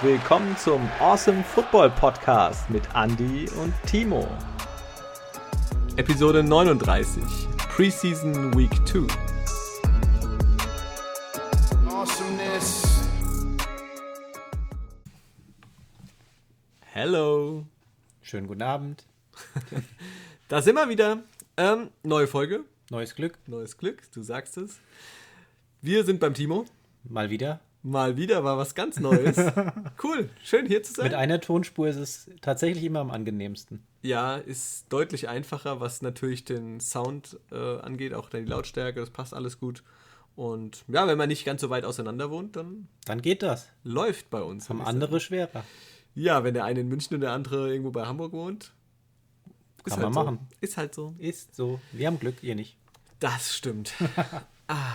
Willkommen zum Awesome Football Podcast mit Andy und Timo. Episode 39, Preseason Week 2. Awesomeness. Hello. Schönen guten Abend. Da sind wir wieder. Ähm, neue Folge, Neues Glück. neues Glück, du sagst es. Wir sind beim Timo. Mal wieder. Mal wieder war was ganz Neues. Cool, schön hier zu sein. Mit einer Tonspur ist es tatsächlich immer am angenehmsten. Ja, ist deutlich einfacher, was natürlich den Sound äh, angeht, auch die Lautstärke, das passt alles gut. Und ja, wenn man nicht ganz so weit auseinander wohnt, dann Dann geht das. läuft bei uns. Haben andere schwerer. Ja, wenn der eine in München und der andere irgendwo bei Hamburg wohnt. Ist Kann man halt machen. So. Ist halt so. Ist so. Wir haben Glück, ihr nicht. Das stimmt. ah,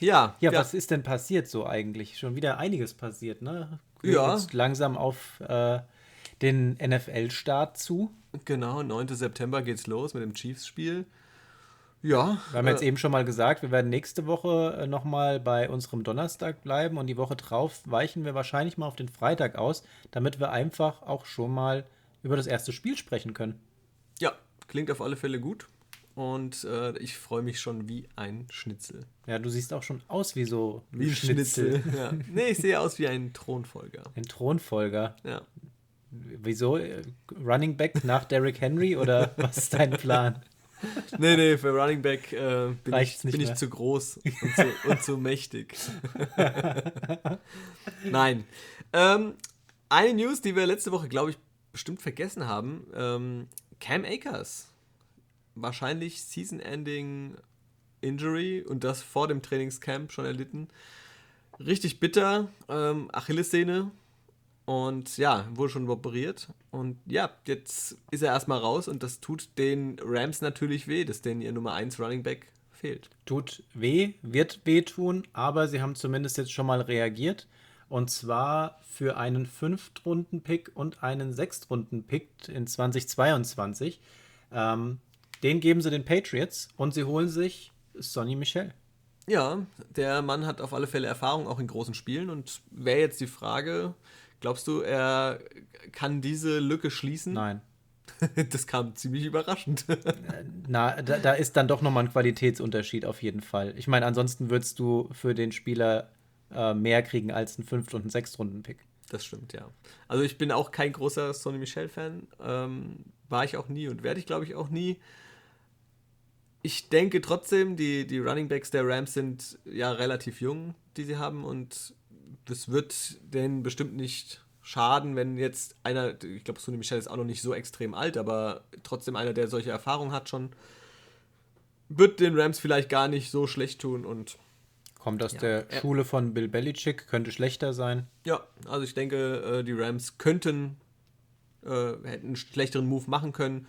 ja. Ja, was ist denn passiert so eigentlich? Schon wieder einiges passiert, ne? Wir Ja. Jetzt langsam auf äh, den NFL-Start zu. Genau, 9. September geht's los mit dem Chiefs-Spiel. Ja. Wir haben jetzt äh, eben schon mal gesagt, wir werden nächste Woche äh, nochmal bei unserem Donnerstag bleiben und die Woche drauf weichen wir wahrscheinlich mal auf den Freitag aus, damit wir einfach auch schon mal über das erste Spiel sprechen können. Ja, klingt auf alle Fälle gut. Und äh, ich freue mich schon wie ein Schnitzel. Ja, du siehst auch schon aus wie so Wie ein Schnitzel. ja. Nee, ich sehe aus wie ein Thronfolger. Ein Thronfolger. Ja. Wieso? Running Back nach Derrick Henry oder was ist dein Plan? Nee, nee, für Running Back äh, bin, ich, bin ich zu groß und zu, und zu mächtig. Nein. Ähm, eine News, die wir letzte Woche, glaube ich, bestimmt vergessen haben. Ähm, Cam Akers. Wahrscheinlich Season-Ending Injury und das vor dem Trainingscamp schon erlitten. Richtig bitter. Ähm, Achillessehne. Und ja, wurde schon operiert. Und ja, jetzt ist er erstmal raus und das tut den Rams natürlich weh, dass denen ihr Nummer 1 Running Back fehlt. Tut weh, wird wehtun, aber sie haben zumindest jetzt schon mal reagiert. Und zwar für einen Fünftrunden-Pick und einen Sechstrunden-Pick in 2022. Ähm, den geben sie den Patriots und sie holen sich Sonny Michel. Ja, der Mann hat auf alle Fälle Erfahrung auch in großen Spielen und wäre jetzt die Frage, glaubst du, er kann diese Lücke schließen? Nein. Das kam ziemlich überraschend. Na, da, da ist dann doch nochmal ein Qualitätsunterschied auf jeden Fall. Ich meine, ansonsten würdest du für den Spieler äh, mehr kriegen als einen Fünft- und einen Sechstrunden-Pick. Das stimmt, ja. Also ich bin auch kein großer Sonny Michel-Fan. Ähm, war ich auch nie und werde ich, glaube ich, auch nie. Ich denke trotzdem, die, die Running Backs der Rams sind ja relativ jung, die sie haben. Und das wird denen bestimmt nicht schaden, wenn jetzt einer, ich glaube, Sonny Michel ist auch noch nicht so extrem alt, aber trotzdem einer, der solche Erfahrungen hat schon, wird den Rams vielleicht gar nicht so schlecht tun. Und Kommt aus Ja. der Äh, Schule von Bill Belichick, könnte schlechter sein. Ja, also ich denke, äh, die Rams könnten, äh, hätten einen schlechteren Move machen können.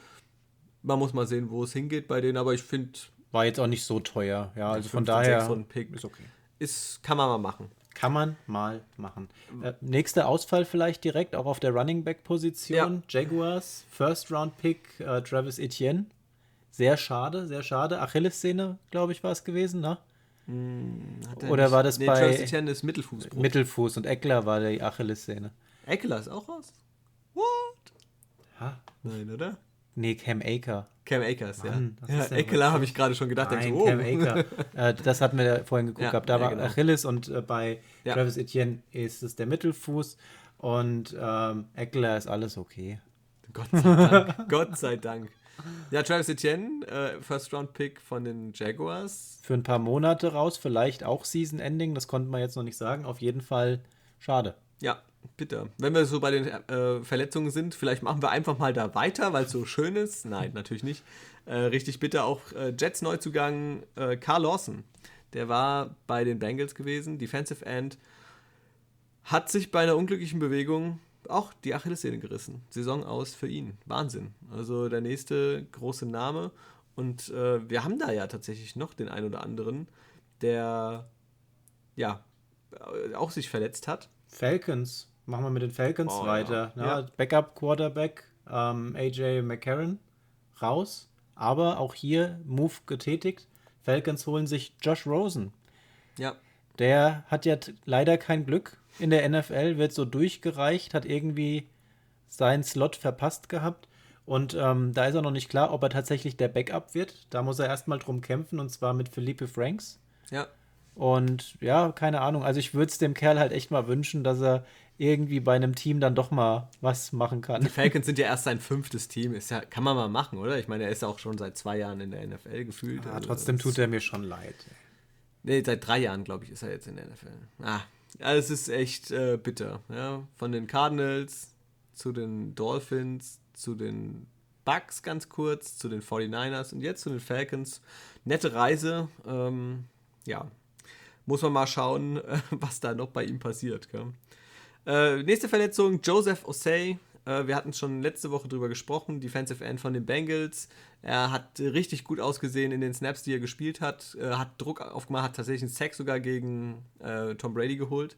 Man muss mal sehen, wo es hingeht bei denen, aber ich finde, War jetzt auch nicht so teuer. Ja, also von daher ist okay. ist, kann man mal machen. Kann man mal machen. Äh, nächster Ausfall vielleicht direkt, auch auf der Running Back Position. Jaguars, First Round Pick, äh, Travis Etienne. Sehr schade, sehr schade. Achillessehne, glaube ich, war es gewesen, ne? Er Oder nicht- war das nee, bei- Travis Etienne ist Mittelfußbruch. Mittelfuß und Eckler war die Achillessehne. Eckler ist auch raus? What? Ha? Nein, oder? Nee, Cam Aker. Cam Akers, Mann, ja. ja Eckler habe ich gerade schon gedacht. Nein, so, oh. Cam Aker. äh, das hatten wir ja vorhin geguckt Ja, gehabt. Da ja, war genau. Achilles und äh, bei. Travis Etienne ist es der Mittelfuß und ähm, Eckler ist alles okay. Gott sei Dank. Gott sei Dank. Ja, Travis Etienne, äh, First Round Pick von den Jaguars. Für ein paar Monate raus, vielleicht auch Season Ending, das konnte man jetzt noch nicht sagen. Auf jeden Fall schade. Ja, bitter. Wenn wir so bei den äh, Verletzungen sind, vielleicht machen wir einfach mal da weiter, weil es so schön ist. Nein, natürlich nicht. Äh, richtig bitter auch äh, Jets Neuzugang äh, Carl Lawson. Der war bei den Bengals gewesen, Defensive End. Hat sich bei einer unglücklichen Bewegung auch die Achillessehne gerissen. Saison aus für ihn. Wahnsinn. Also der nächste große Name. Und äh, wir haben da ja tatsächlich noch den einen oder anderen, der ja äh, auch sich verletzt hat. Falcons, machen wir mit den Falcons Oh, weiter. ja. Ja. Ja. Backup Quarterback, ähm, AJ McCarron raus, aber auch hier Move getätigt. Falcons holen sich Josh Rosen. Ja, der hat ja leider kein Glück in der NFL, wird so durchgereicht, hat irgendwie seinen Slot verpasst gehabt. Und ähm, da ist er noch nicht klar, ob er tatsächlich der Backup wird. Da muss er erstmal drum kämpfen und zwar mit Felipe Franks. Ja. Und ja, keine Ahnung. Also ich würde es dem Kerl halt echt mal wünschen, dass er irgendwie bei einem Team dann doch mal was machen kann. Die Falcons sind ja erst sein fünftes Team. Ist ja, kann man mal machen, oder? Ich meine, er ist ja auch schon seit zwei Jahren in der NFL gefühlt. Ja, Also trotzdem tut er mir schon leid. Nee, seit drei Jahren, glaube ich, ist er jetzt in der NFL. Ah, ja, es ist echt äh, bitter. Ja? Von den Cardinals zu den Dolphins, zu den Bucks ganz kurz, zu den 49ers und jetzt zu den Falcons. Nette Reise. Ähm, ja, muss man mal schauen, was da noch bei ihm passiert. Gell? Äh, nächste Verletzung, Joseph Osei. Äh, wir hatten schon letzte Woche drüber gesprochen, Defensive End von den Bengals. Er hat richtig gut ausgesehen in den Snaps, die er gespielt hat. Äh, hat Druck aufgemacht, hat tatsächlich einen Sack sogar gegen äh, Tom Brady geholt.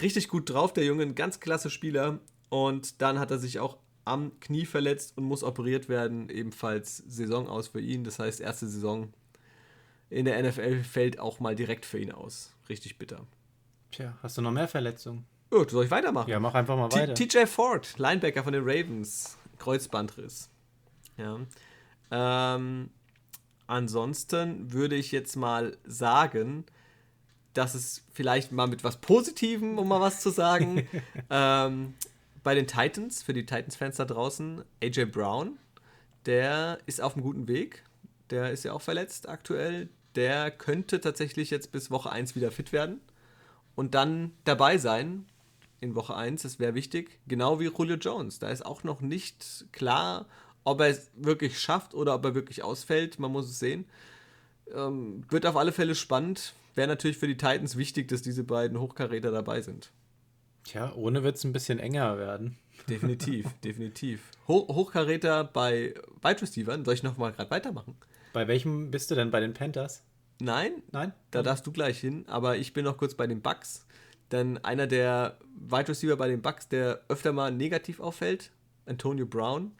Richtig gut drauf, der Junge, ein ganz klasse Spieler. Und dann hat er sich auch am Knie verletzt und muss operiert werden. Ebenfalls Saison aus für ihn. Das heißt, erste Saison in der NFL fällt auch mal direkt für ihn aus. Richtig bitter. Tja, hast du noch mehr Verletzungen? Gut, soll ich weitermachen? Ja, mach einfach mal T- weiter. TJ Ford, Linebacker von den Ravens, Kreuzbandriss. Ja. Ähm, ansonsten würde ich jetzt mal sagen, dass es vielleicht mal mit was Positivem, um mal was zu sagen, ähm, bei den Titans, für die Titans-Fans da draußen, AJ Brown, der ist auf einem guten Weg. Der ist ja auch verletzt aktuell. Der könnte tatsächlich jetzt bis Woche 1 wieder fit werden und dann dabei sein in Woche 1. Das wäre wichtig. Genau wie Julio Jones. Da ist auch noch nicht klar, ob er es wirklich schafft oder ob er wirklich ausfällt. Man muss es sehen. Ähm, wird auf alle Fälle spannend. Wäre natürlich für die Titans wichtig, dass diese beiden Hochkaräter dabei sind. Tja, ohne wird es ein bisschen enger werden. Definitiv, definitiv. Ho Hochkaräter bei Wide Receivern. Soll ich noch mal gerade weitermachen? Bei welchem bist du denn? Bei den Panthers? Nein, Nein? Da darfst du gleich hin, aber ich bin noch kurz bei den Bucks. Denn einer der Wide Receiver bei den Bucks, der öfter mal negativ auffällt, Antonio Brown,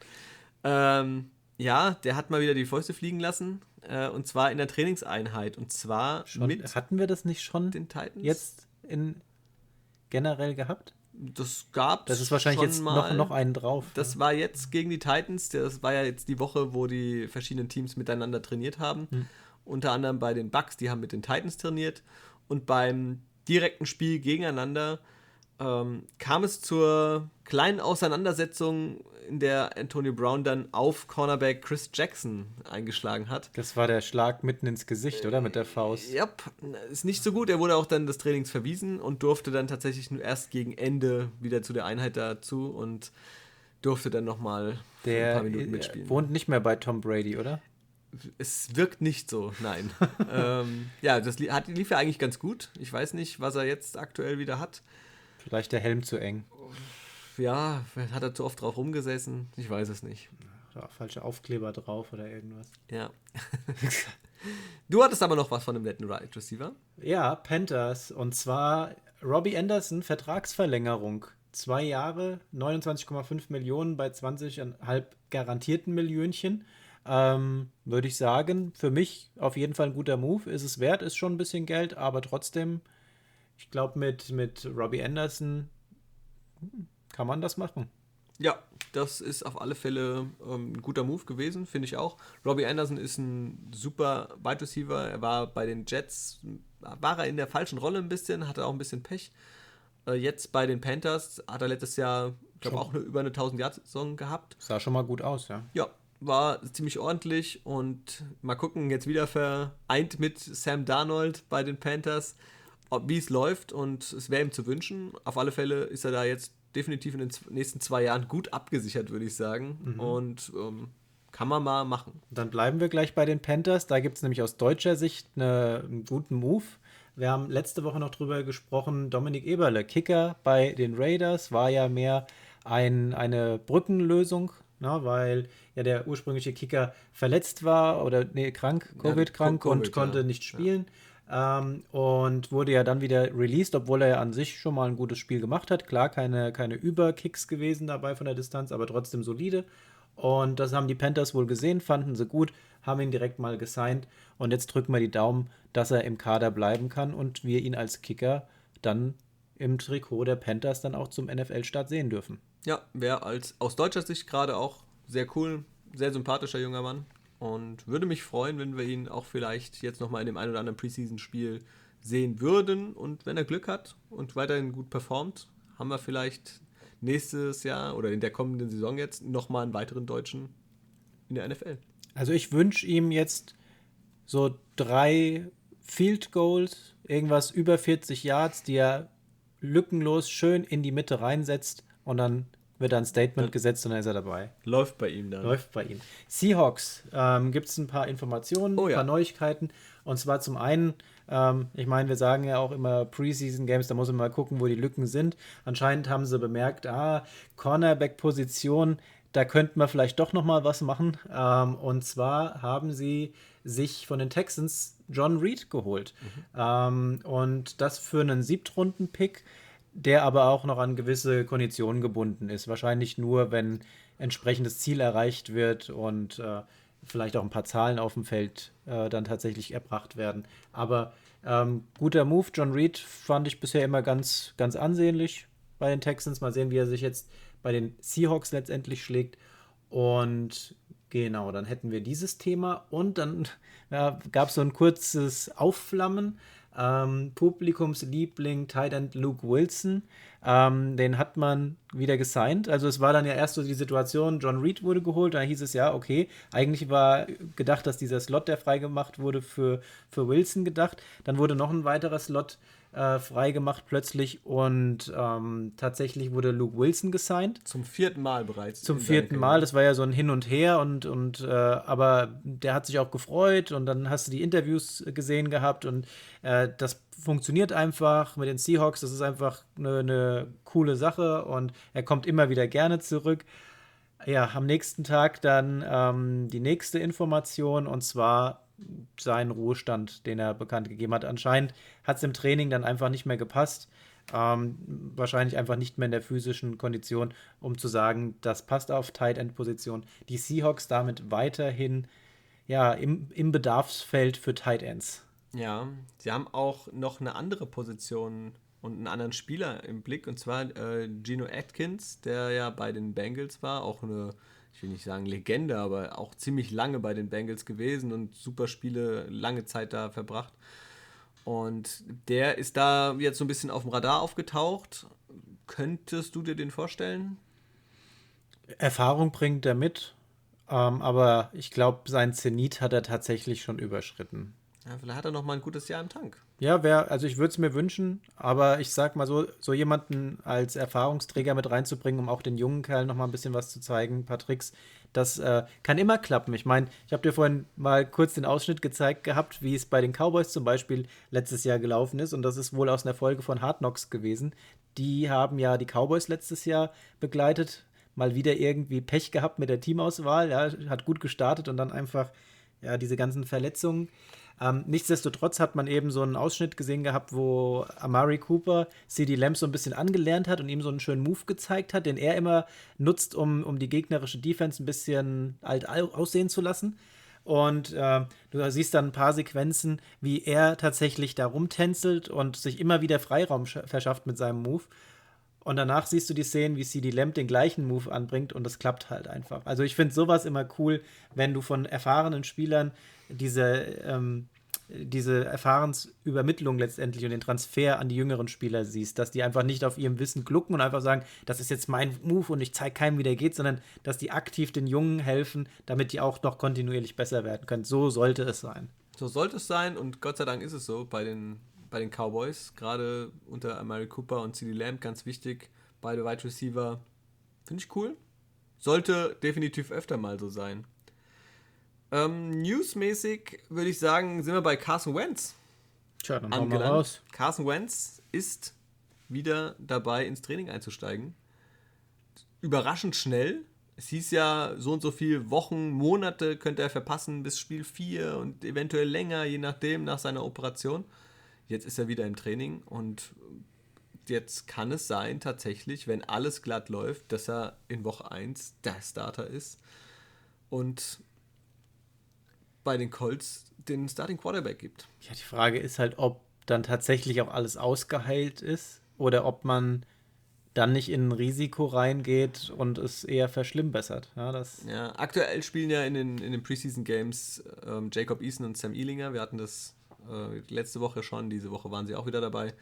ähm, ja, der hat mal wieder die Fäuste fliegen lassen. Äh, und zwar in der Trainingseinheit. Und zwar Schon, mit hatten wir das nicht schon den Titans. jetzt in generell gehabt? Das gab Das ist wahrscheinlich jetzt mal. noch, noch einen drauf. Das war jetzt gegen die Titans. Das war ja jetzt die Woche, wo die verschiedenen Teams miteinander trainiert haben. Hm. Unter anderem bei den Bucks, die haben mit den Titans trainiert. Und beim direkten Spiel gegeneinander ähm, kam es zur kleinen Auseinandersetzung, in der Antonio Brown dann auf Cornerback Chris Jackson eingeschlagen hat. das war der Schlag mitten ins Gesicht, oder? Mit der Faust. Ja, ist nicht so gut. Er wurde auch dann des Trainings verwiesen und durfte dann tatsächlich nur erst gegen Ende wieder zu der Einheit dazu und durfte dann nochmal ein Der paar Minuten äh, mitspielen. wohnt nicht mehr bei Tom Brady, oder? Es wirkt nicht so, nein. ähm, ja, das li- hat, lief ja eigentlich ganz gut. Ich weiß nicht, was er jetzt aktuell wieder hat. Vielleicht der Helm zu eng. Ja, hat er zu oft drauf rumgesessen? Ich weiß es nicht. Oder falsche Aufkleber drauf oder irgendwas. Ja. du hattest aber noch was von dem netten Right Receiver. Ja, Panthers. Und zwar Robbie Anderson, Vertragsverlängerung. Zwei Jahre, 29,5 Millionen bei 20,5 garantierten Millionchen. Ähm, Würde ich sagen, für mich auf jeden Fall ein guter Move. Ist es wert, ist schon ein bisschen Geld, aber trotzdem, ich glaube, mit, mit Robbie Anderson kann man das machen. Ja, das ist auf alle Fälle ähm, ein guter Move gewesen, finde ich auch. Robbie Anderson ist ein super Wide Receiver. Er war bei den Jets, war er in der falschen Rolle ein bisschen, hatte auch ein bisschen Pech. Äh, jetzt bei den Panthers hat er letztes Jahr, ich glaube, auch eine, über eine 1000-Yard-Saison gehabt. Sah schon mal gut aus, ja. Ja, war ziemlich ordentlich und mal gucken, jetzt wieder vereint mit Sam Darnold bei den Panthers, ob- wie es läuft und es wäre ihm zu wünschen. Auf alle Fälle ist er da jetzt definitiv in den nächsten zwei Jahren gut abgesichert, würde ich sagen. Und ähm, kann man mal machen. Dann bleiben wir gleich bei den Panthers. Da gibt es nämlich aus deutscher Sicht eine, einen guten Move. Wir haben letzte Woche noch drüber gesprochen. Dominik Eberle, Kicker bei den Raiders, war ja mehr ein, eine Brückenlösung, ne, weil ja der ursprüngliche Kicker verletzt war oder nee, krank, Covid-krank Covid, und konnte ja. nicht spielen. Ähm, und wurde ja dann wieder released, obwohl er ja an sich schon mal ein gutes Spiel gemacht hat. Klar, keine, keine Überkicks gewesen dabei von der Distanz, aber trotzdem solide. Und das haben die Panthers wohl gesehen, fanden sie gut, haben ihn direkt mal gesigned. Und jetzt drücken wir die Daumen, dass er im Kader bleiben kann und wir ihn als Kicker dann im Trikot der Panthers dann auch zum NFL-Start sehen dürfen. Ja, wäre als aus deutscher Sicht gerade auch sehr cool, sehr sympathischer junger Mann. Und würde mich freuen, wenn wir ihn auch vielleicht jetzt nochmal in dem ein oder anderen Preseason-Spiel sehen würden. Und wenn er Glück hat und weiterhin gut performt, haben wir vielleicht nächstes Jahr oder in der kommenden Saison jetzt nochmal einen weiteren Deutschen in der NFL. Also ich wünsche ihm jetzt so drei Field Goals, irgendwas über 40 Yards, die er lückenlos schön in die Mitte reinsetzt und dann wird da ein Statement gesetzt und dann ist er dabei. Läuft bei ihm dann. Läuft bei ihm. Seahawks, ähm, gibt es ein paar Informationen, Oh ein ja. paar Neuigkeiten. Und zwar zum einen, ähm, ich meine, wir sagen ja auch immer Preseason Games, da muss man mal gucken, wo die Lücken sind. Anscheinend haben sie bemerkt, ah, Cornerback-Position, da könnten wir vielleicht doch noch mal was machen. Ähm, und zwar haben sie sich von den Texans John Reed geholt. Ähm, und das für einen Siebtrunden-Pick, der aber auch noch an gewisse Konditionen gebunden ist. Wahrscheinlich nur, wenn entsprechendes Ziel erreicht wird und äh, vielleicht auch ein paar Zahlen auf dem Feld äh, dann tatsächlich erbracht werden. Aber ähm, guter Move. John Reed fand ich bisher immer ganz, ganz ansehnlich bei den Texans. Mal sehen, wie er sich jetzt bei den Seahawks letztendlich schlägt. Und genau, dann hätten wir dieses Thema. Und dann ja, gab es so ein kurzes Aufflammen. Ähm, Publikumsliebling Tight End Luke Wilson. Ähm, den hat man wieder gesigned. Also es war dann ja erst so die Situation, John Reed wurde geholt, da hieß es ja, okay, eigentlich war gedacht, dass dieser Slot, der freigemacht wurde, für, für Wilson gedacht. Dann wurde noch ein weiterer Slot äh, freigemacht plötzlich und ähm, tatsächlich wurde Luke Wilson gesigned. Zum vierten Mal bereits. Zum vierten Mal, das war ja so ein Hin und Her und, und äh, aber der hat sich auch gefreut und dann hast du die Interviews gesehen gehabt und äh, das funktioniert einfach mit den Seahawks, das ist einfach eine, eine coole Sache und er kommt immer wieder gerne zurück. Ja, am nächsten Tag dann ähm, die nächste Information und zwar seinen Ruhestand, den er bekannt gegeben hat. Anscheinend hat es im Training dann einfach nicht mehr gepasst. Ähm, wahrscheinlich einfach nicht mehr in der physischen Kondition, um zu sagen, das passt auf Tight End Position. Die Seahawks damit weiterhin ja im, im Bedarfsfeld für Tight Ends. Ja, sie haben auch noch eine andere Position und einen anderen Spieler im Blick, und zwar äh, Gino Atkins, der ja bei den Bengals war, auch eine, ich will nicht sagen Legende, aber auch ziemlich lange bei den Bengals gewesen und super Spiele, lange Zeit da verbracht. Und der ist da jetzt so ein bisschen auf dem Radar aufgetaucht. Könntest du dir den vorstellen? Erfahrung bringt er mit, ähm, aber ich glaube, sein Zenit hat er tatsächlich schon überschritten. Ja, vielleicht hat er noch mal ein gutes Jahr im Tank. Ja, wär, also ich würde es mir wünschen, aber ich sag mal so, so jemanden als Erfahrungsträger mit reinzubringen, um auch den jungen Kerl noch mal ein bisschen was zu zeigen, ein paar Tricks, das äh, kann immer klappen. Ich meine, ich habe dir vorhin mal kurz den Ausschnitt gezeigt gehabt, wie es bei den Cowboys zum Beispiel letztes Jahr gelaufen ist und das ist wohl aus einer Folge von Hard Knocks gewesen. Die haben ja die Cowboys letztes Jahr begleitet, mal wieder irgendwie Pech gehabt mit der Teamauswahl, ja, hat gut gestartet und dann einfach ja, diese ganzen Verletzungen. Ähm, nichtsdestotrotz hat man eben so einen Ausschnitt gesehen gehabt, wo Amari Cooper CD Lamb so ein bisschen angelernt hat und ihm so einen schönen Move gezeigt hat, den er immer nutzt, um, um die gegnerische Defense ein bisschen alt au- aussehen zu lassen. Und äh, du siehst dann ein paar Sequenzen, wie er tatsächlich da rumtänzelt und sich immer wieder Freiraum sch- verschafft mit seinem Move. Und danach siehst du die Szenen, wie CD Lamb den gleichen Move anbringt und das klappt halt einfach. Also ich finde sowas immer cool, wenn du von erfahrenen Spielern diese, ähm, diese Erfahrensübermittlung letztendlich und den Transfer an die jüngeren Spieler siehst, dass die einfach nicht auf ihrem Wissen glucken und einfach sagen, das ist jetzt mein Move und ich zeige keinem, wie der geht, sondern dass die aktiv den Jungen helfen, damit die auch noch kontinuierlich besser werden können. So sollte es sein. So sollte es sein und Gott sei Dank ist es so bei den, bei den Cowboys. Gerade unter Amari Cooper und CD Lamb ganz wichtig. Beide Wide Receiver. Finde ich cool. Sollte definitiv öfter mal so sein. Ähm, newsmäßig würde ich sagen, sind wir bei Carson Wentz Tja, dann angelangt. raus. Carson Wentz ist wieder dabei, ins Training einzusteigen. Überraschend schnell. Es hieß ja, so und so viele Wochen, Monate könnte er verpassen bis Spiel 4 und eventuell länger, je nachdem, nach seiner Operation. Jetzt ist er wieder im Training und jetzt kann es sein, tatsächlich, wenn alles glatt läuft, dass er in Woche 1 der Starter ist. und bei den Colts den Starting Quarterback gibt. Ja, die Frage ist halt, ob dann tatsächlich auch alles ausgeheilt ist oder ob man dann nicht in ein Risiko reingeht und es eher verschlimmbessert. Ja, das ja, aktuell spielen ja in den, in den Preseason Games ähm, Jacob Eason und Sam Ealinger. Wir hatten das äh, letzte Woche schon, diese Woche waren sie auch wieder dabei.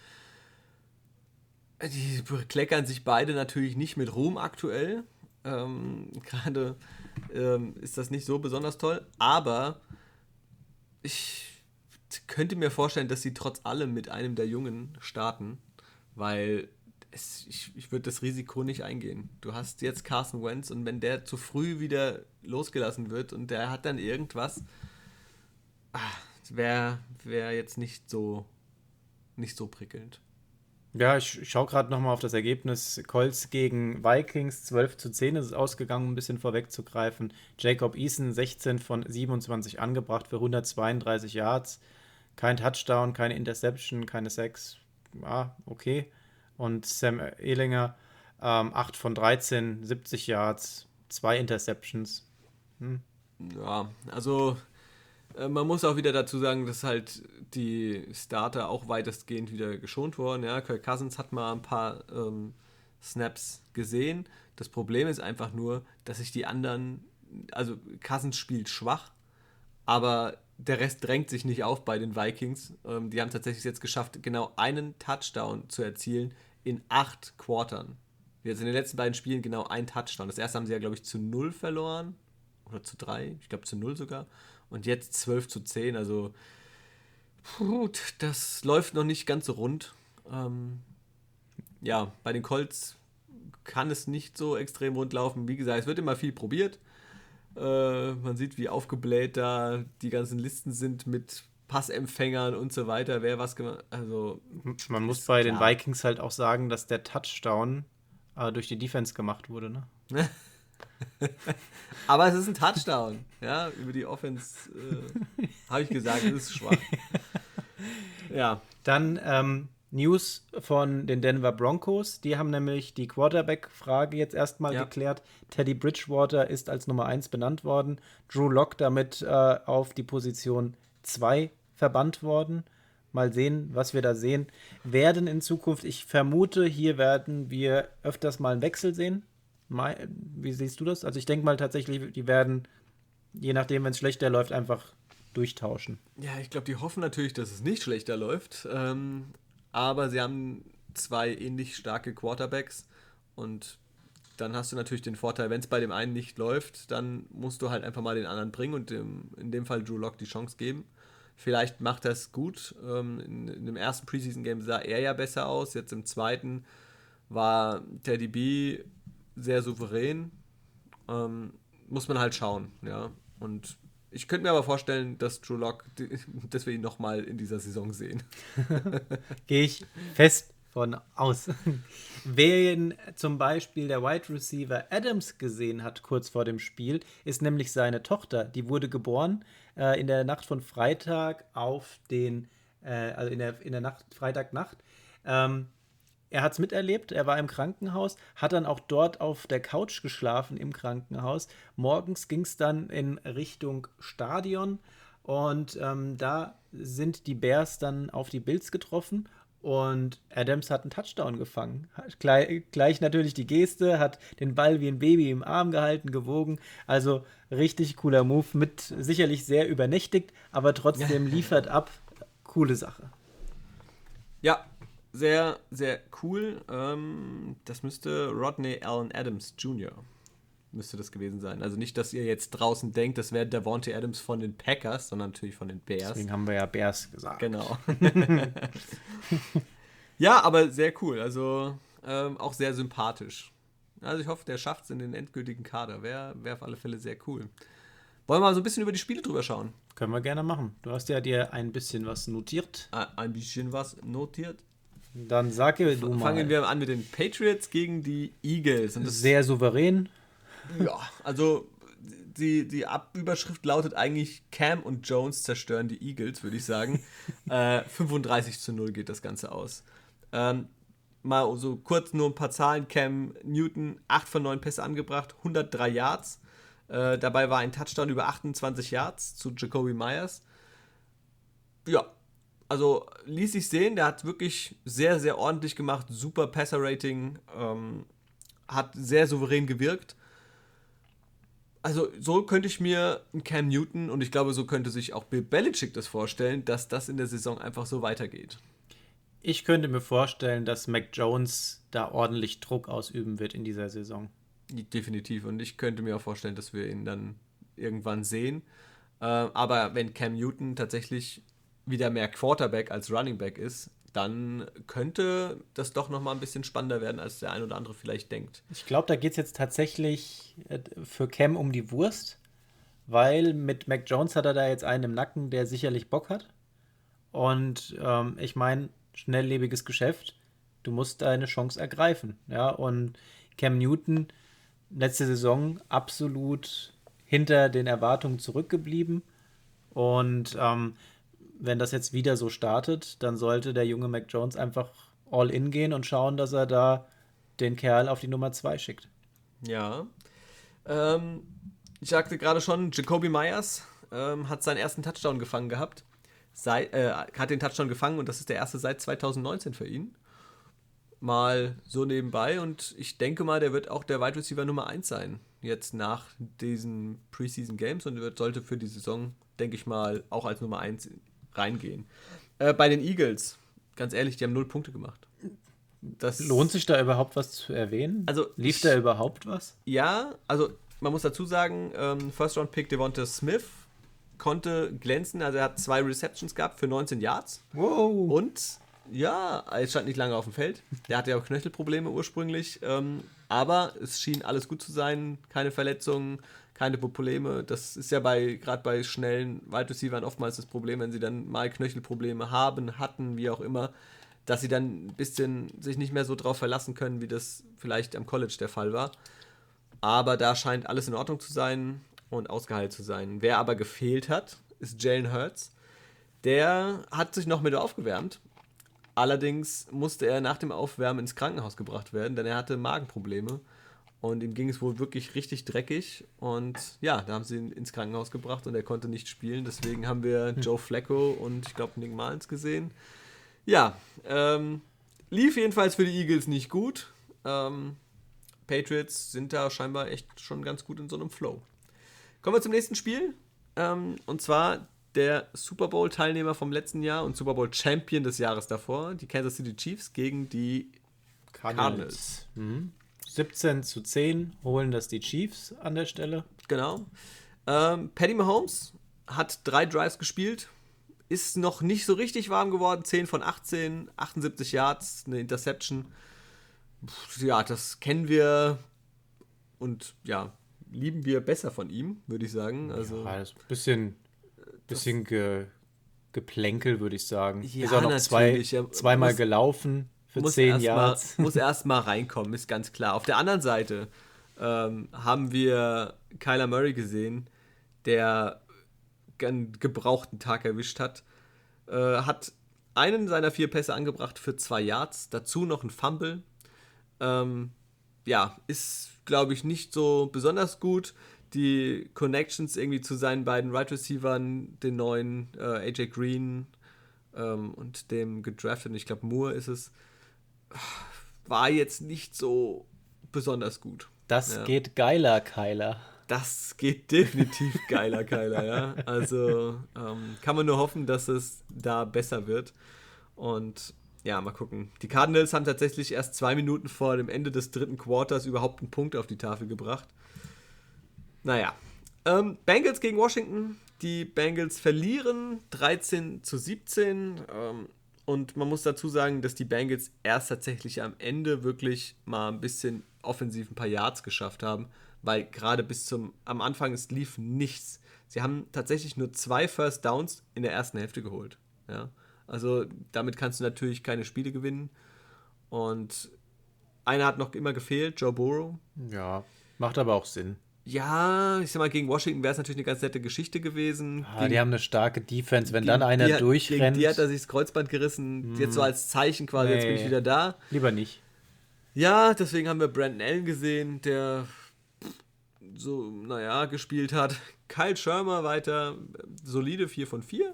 Die kleckern sich beide natürlich nicht mit Ruhm aktuell. Ähm, Gerade ähm, ist das nicht so besonders toll, aber ich könnte mir vorstellen, dass sie trotz allem mit einem der Jungen starten, weil es, ich, ich würde das Risiko nicht eingehen. Du hast jetzt Carson Wentz und wenn der zu früh wieder losgelassen wird und der hat dann irgendwas, ah, wäre wär jetzt nicht so, nicht so prickelnd. Ja, ich schaue gerade nochmal auf das Ergebnis. Colts gegen Vikings, 12 zu 10 ist es ausgegangen, um ein bisschen vorwegzugreifen. Jacob Eason, 16 von 27 angebracht für 132 Yards. Kein Touchdown, keine Interception, keine Sacks. Ja, okay. Und Sam Ehlinger, ähm, 8 von 13, 70 Yards, zwei Interceptions. Hm. Ja, also man muss auch wieder dazu sagen, dass halt die Starter auch weitestgehend wieder geschont wurden. Ja, Kirk Cousins hat mal ein paar ähm, Snaps gesehen. Das Problem ist einfach nur, dass sich die anderen, also Cousins spielt schwach, aber der Rest drängt sich nicht auf bei den Vikings. Ähm, die haben tatsächlich jetzt geschafft, genau einen Touchdown zu erzielen in acht Quartern. Jetzt in den letzten beiden Spielen genau ein Touchdown. Das erste haben sie ja, glaube ich, zu null verloren. Oder zu drei. Ich glaube zu null sogar. Und jetzt 12 zu 10. Also, gut, das läuft noch nicht ganz so rund. Ähm, ja, bei den Colts kann es nicht so extrem rund laufen. Wie gesagt, es wird immer viel probiert. Äh, man sieht, wie aufgebläht da die ganzen Listen sind mit Passempfängern und so weiter, wer was gemacht Also, man muss bei klar. den Vikings halt auch sagen, dass der Touchdown äh, durch die Defense gemacht wurde, ne? Aber es ist ein Touchdown. Ja, über die Offense äh, habe ich gesagt, es ist schwach. Ja. Dann ähm, News von den Denver Broncos. Die haben nämlich die Quarterback-Frage jetzt erstmal ja. geklärt. Teddy Bridgewater ist als Nummer 1 benannt worden. Drew Lock damit äh, auf die Position 2 verbannt worden. Mal sehen, was wir da sehen werden in Zukunft. Ich vermute, hier werden wir öfters mal einen Wechsel sehen. Wie siehst du das? Also ich denke mal tatsächlich, die werden, je nachdem, wenn es schlechter läuft, einfach durchtauschen. Ja, ich glaube, die hoffen natürlich, dass es nicht schlechter läuft. Ähm, aber sie haben zwei ähnlich starke Quarterbacks und dann hast du natürlich den Vorteil, wenn es bei dem einen nicht läuft, dann musst du halt einfach mal den anderen bringen und dem, in dem Fall Drew Lock die Chance geben. Vielleicht macht es gut. Ähm, in, in, dem ersten Preseason-Game sah er ja besser aus. Jetzt im zweiten war Teddy B sehr souverän. Ähm, muss man halt schauen, ja. Und ich könnte mir aber vorstellen, dass Drew Lock, dass wir ihn nochmal in dieser Saison sehen. Gehe ich fest von aus. Wer zum Beispiel der Wide Receiver Adams gesehen hat kurz vor dem Spiel, ist nämlich seine Tochter. Die wurde geboren äh, in der Nacht von Freitag auf den, äh, also in der, in der Nacht, Freitagnacht. Ähm, er hat es miterlebt, er war im Krankenhaus, hat dann auch dort auf der Couch geschlafen im Krankenhaus. Morgens ging es dann in Richtung Stadion und ähm, da sind die Bears dann auf die Bills getroffen und Adams hat einen Touchdown gefangen. Gleich, gleich, natürlich die Geste, hat den Ball wie ein Baby im Arm gehalten, gewogen. Also richtig cooler Move, mit sicherlich sehr übernächtigt, aber trotzdem liefert ab. Coole Sache. Ja, sehr, sehr cool. Ähm, das müsste Rodney Allen Adams Jr. müsste das gewesen sein. Also nicht, dass ihr jetzt draußen denkt, das wäre Davante Adams von den Packers, sondern natürlich von den Bears. Deswegen haben wir ja Bears gesagt. Genau. ja, aber sehr cool. Also ähm, auch sehr sympathisch. Also ich hoffe, der schafft es in den endgültigen Kader. Wäre wär auf alle Fälle sehr cool. Wollen wir mal so ein bisschen über die Spiele drüber schauen? Können wir gerne machen. Du hast ja dir ein bisschen was notiert. Ein bisschen was notiert. Dann sag du mal. Fangen wir an mit den Patriots gegen die Eagles. Sehr souverän. Ja, also die, die Überschrift lautet eigentlich Cam und Jones zerstören die Eagles, würde ich sagen. äh, 35 zu 0 geht das Ganze aus. Ähm, mal so kurz nur ein paar Zahlen. Cam Newton, 8 von 9 Pässe angebracht, 103 Yards. Äh, dabei war ein Touchdown über 28 Yards zu Jacoby Myers. Ja, also ließ sich sehen, der hat wirklich sehr, sehr ordentlich gemacht, super Passer-Rating, ähm, hat sehr souverän gewirkt. Also so könnte ich mir einen Cam Newton und ich glaube, so könnte sich auch Bill Belichick das vorstellen, dass das in der Saison einfach so weitergeht. Ich könnte mir vorstellen, dass Mac Jones da ordentlich Druck ausüben wird in dieser Saison. Definitiv. Und ich könnte mir auch vorstellen, dass wir ihn dann irgendwann sehen. Äh, aber wenn Cam Newton tatsächlich wieder mehr Quarterback als Running Back ist, dann könnte das doch noch mal ein bisschen spannender werden, als der ein oder andere vielleicht denkt. Ich glaube, da geht es jetzt tatsächlich äh, für Cam um die Wurst, weil mit Mac Jones hat er da jetzt einen im Nacken, der sicherlich Bock hat. Und ähm, ich meine, schnelllebiges Geschäft, du musst deine Chance ergreifen. Ja, und Cam Newton letzte Saison absolut hinter den Erwartungen zurückgeblieben. Und ähm, wenn das jetzt wieder so startet, dann sollte der junge Mac Jones einfach all in gehen und schauen, dass er da den Kerl auf die Nummer 2 schickt. Ja. Ähm, ich sagte gerade schon, Jacoby Myers ähm, hat seinen ersten Touchdown gefangen gehabt. Sei, äh, hat den Touchdown gefangen und das ist der erste seit 2019 für ihn mal so nebenbei und ich denke mal, der wird auch der Wide Receiver Nummer 1 sein, jetzt nach diesen Preseason Games und wird, sollte für die Saison, denke ich mal, auch als Nummer 1 reingehen. Äh, bei den Eagles, ganz ehrlich, die haben null Punkte gemacht. Das Lohnt sich da überhaupt was zu erwähnen? Also, Lief ich, da überhaupt was? Ja, also man muss dazu sagen, ähm, First Round Pick Devonta Smith konnte glänzen, also er hat zwei Receptions gehabt für 19 Yards. Wow. Und ja, er stand nicht lange auf dem Feld. Der hatte ja auch Knöchelprobleme ursprünglich. Ähm, aber es schien alles gut zu sein. Keine Verletzungen, keine Probleme. Das ist ja bei gerade bei schnellen Wide Receivers oftmals das Problem, wenn sie dann mal Knöchelprobleme haben, hatten, wie auch immer, dass sie dann ein bisschen sich nicht mehr so drauf verlassen können, wie das vielleicht am College der Fall war. Aber da scheint alles in Ordnung zu sein und ausgeheilt zu sein. Wer aber gefehlt hat, ist Jalen Hurts. Der hat sich noch mit aufgewärmt Allerdings musste er nach dem Aufwärmen ins Krankenhaus gebracht werden, denn er hatte Magenprobleme. Und ihm ging es wohl wirklich richtig dreckig. Und ja, da haben sie ihn ins Krankenhaus gebracht und er konnte nicht spielen. Deswegen haben wir hm. Joe Flacco und ich glaube Nick Malens gesehen. Ja, ähm, lief jedenfalls für die Eagles nicht gut. Ähm, Patriots sind da scheinbar echt schon ganz gut in so einem Flow. Kommen wir zum nächsten Spiel. Ähm, und zwar der Super Bowl-Teilnehmer vom letzten Jahr und Super Bowl-Champion des Jahres davor, die Kansas City Chiefs gegen die Cardinals. Cardinals. Mhm. 17 zu 10 holen das die Chiefs an der Stelle. Genau. Ähm, Patty Mahomes hat drei Drives gespielt, ist noch nicht so richtig warm geworden. 10 von 18, 78 Yards, eine Interception. Ja, das kennen wir und ja, lieben wir besser von ihm, würde ich sagen. Also, ja, ein bisschen Bisschen ge, Geplänkel, würde ich sagen. Ja, ist auch noch zwei, zweimal muss, gelaufen für muss zehn Jahre. Muss erst mal reinkommen, ist ganz klar. Auf der anderen Seite ähm, haben wir Kyler Murray gesehen, der einen gebrauchten Tag erwischt hat. Äh, hat einen seiner vier Pässe angebracht für zwei Yards, dazu noch ein Fumble. Ähm, ja, ist, glaube ich, nicht so besonders gut die Connections irgendwie zu seinen beiden Right Receivern, den neuen äh, AJ Green ähm, und dem gedrafteten, ich glaube Moore ist es, war jetzt nicht so besonders gut. Das ja. geht geiler, Kyler. Das geht definitiv geiler, Kyler, ja. Also ähm, kann man nur hoffen, dass es da besser wird. Und ja, mal gucken. Die Cardinals haben tatsächlich erst zwei Minuten vor dem Ende des dritten Quarters überhaupt einen Punkt auf die Tafel gebracht. Naja. Ähm, Bengals gegen Washington. Die Bengals verlieren 13 zu 17. Ähm, und man muss dazu sagen, dass die Bengals erst tatsächlich am Ende wirklich mal ein bisschen offensiv ein paar Yards geschafft haben, weil gerade bis zum am Anfang es lief nichts. Sie haben tatsächlich nur zwei First Downs in der ersten Hälfte geholt. Ja? Also damit kannst du natürlich keine Spiele gewinnen. Und einer hat noch immer gefehlt, Joe Burrow. Ja, macht aber auch Sinn. Ja, ich sag mal, gegen Washington wäre es natürlich eine ganz nette Geschichte gewesen. Ah, die haben eine starke Defense, wenn dann einer die, durchrennt. Gegen die hat er sich das Kreuzband gerissen, hm. jetzt so als Zeichen quasi, nee, jetzt bin ich wieder da. Lieber nicht. Ja, deswegen haben wir Brandon Allen gesehen, der so, naja, gespielt hat. Kyle Schirmer weiter solide 4 von 4.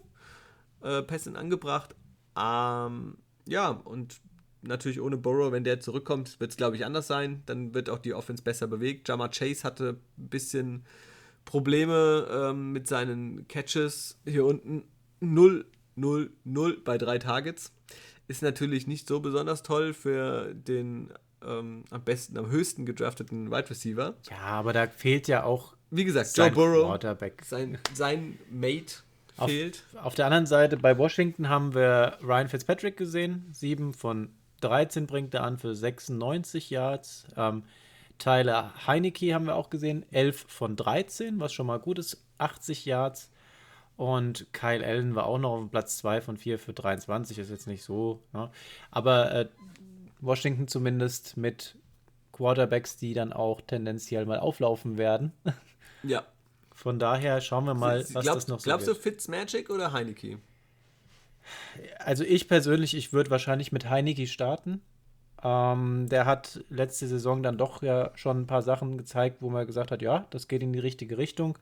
Äh, Pässe angebracht. Ähm, ja, und natürlich ohne Burrow, wenn der zurückkommt, wird es, glaube ich, anders sein. Dann wird auch die Offense besser bewegt. Jama Chase hatte ein bisschen Probleme ähm, mit seinen Catches. Hier unten 0, 0, 0 bei drei Targets. Ist natürlich nicht so besonders toll für den ähm, am besten, am höchsten gedrafteten Wide Receiver. Ja, aber da fehlt ja auch. Wie gesagt, Joe Burrow, Quarterback. Sein, sein Mate fehlt. Auf, auf der anderen Seite bei Washington haben wir Ryan Fitzpatrick gesehen. 7 von 13 bringt er an für 96 Yards. Ähm, Tyler Heinecke haben wir auch gesehen. 11 von 13, was schon mal gut ist. 80 Yards. Und Kyle Allen war auch noch auf Platz 2 von 4 für 23, ist jetzt nicht so. Ne? Aber äh, Washington zumindest mit Quarterbacks, die dann auch tendenziell mal auflaufen werden. Ja. Von daher schauen wir mal, was glaub- das noch so Glaubst wird. du Fitzmagic oder Heineke? Also ich persönlich, ich würde wahrscheinlich mit Heineke starten. Ähm, der hat letzte Saison dann doch ja schon ein paar Sachen gezeigt, wo man gesagt hat, ja, das geht in die richtige Richtung.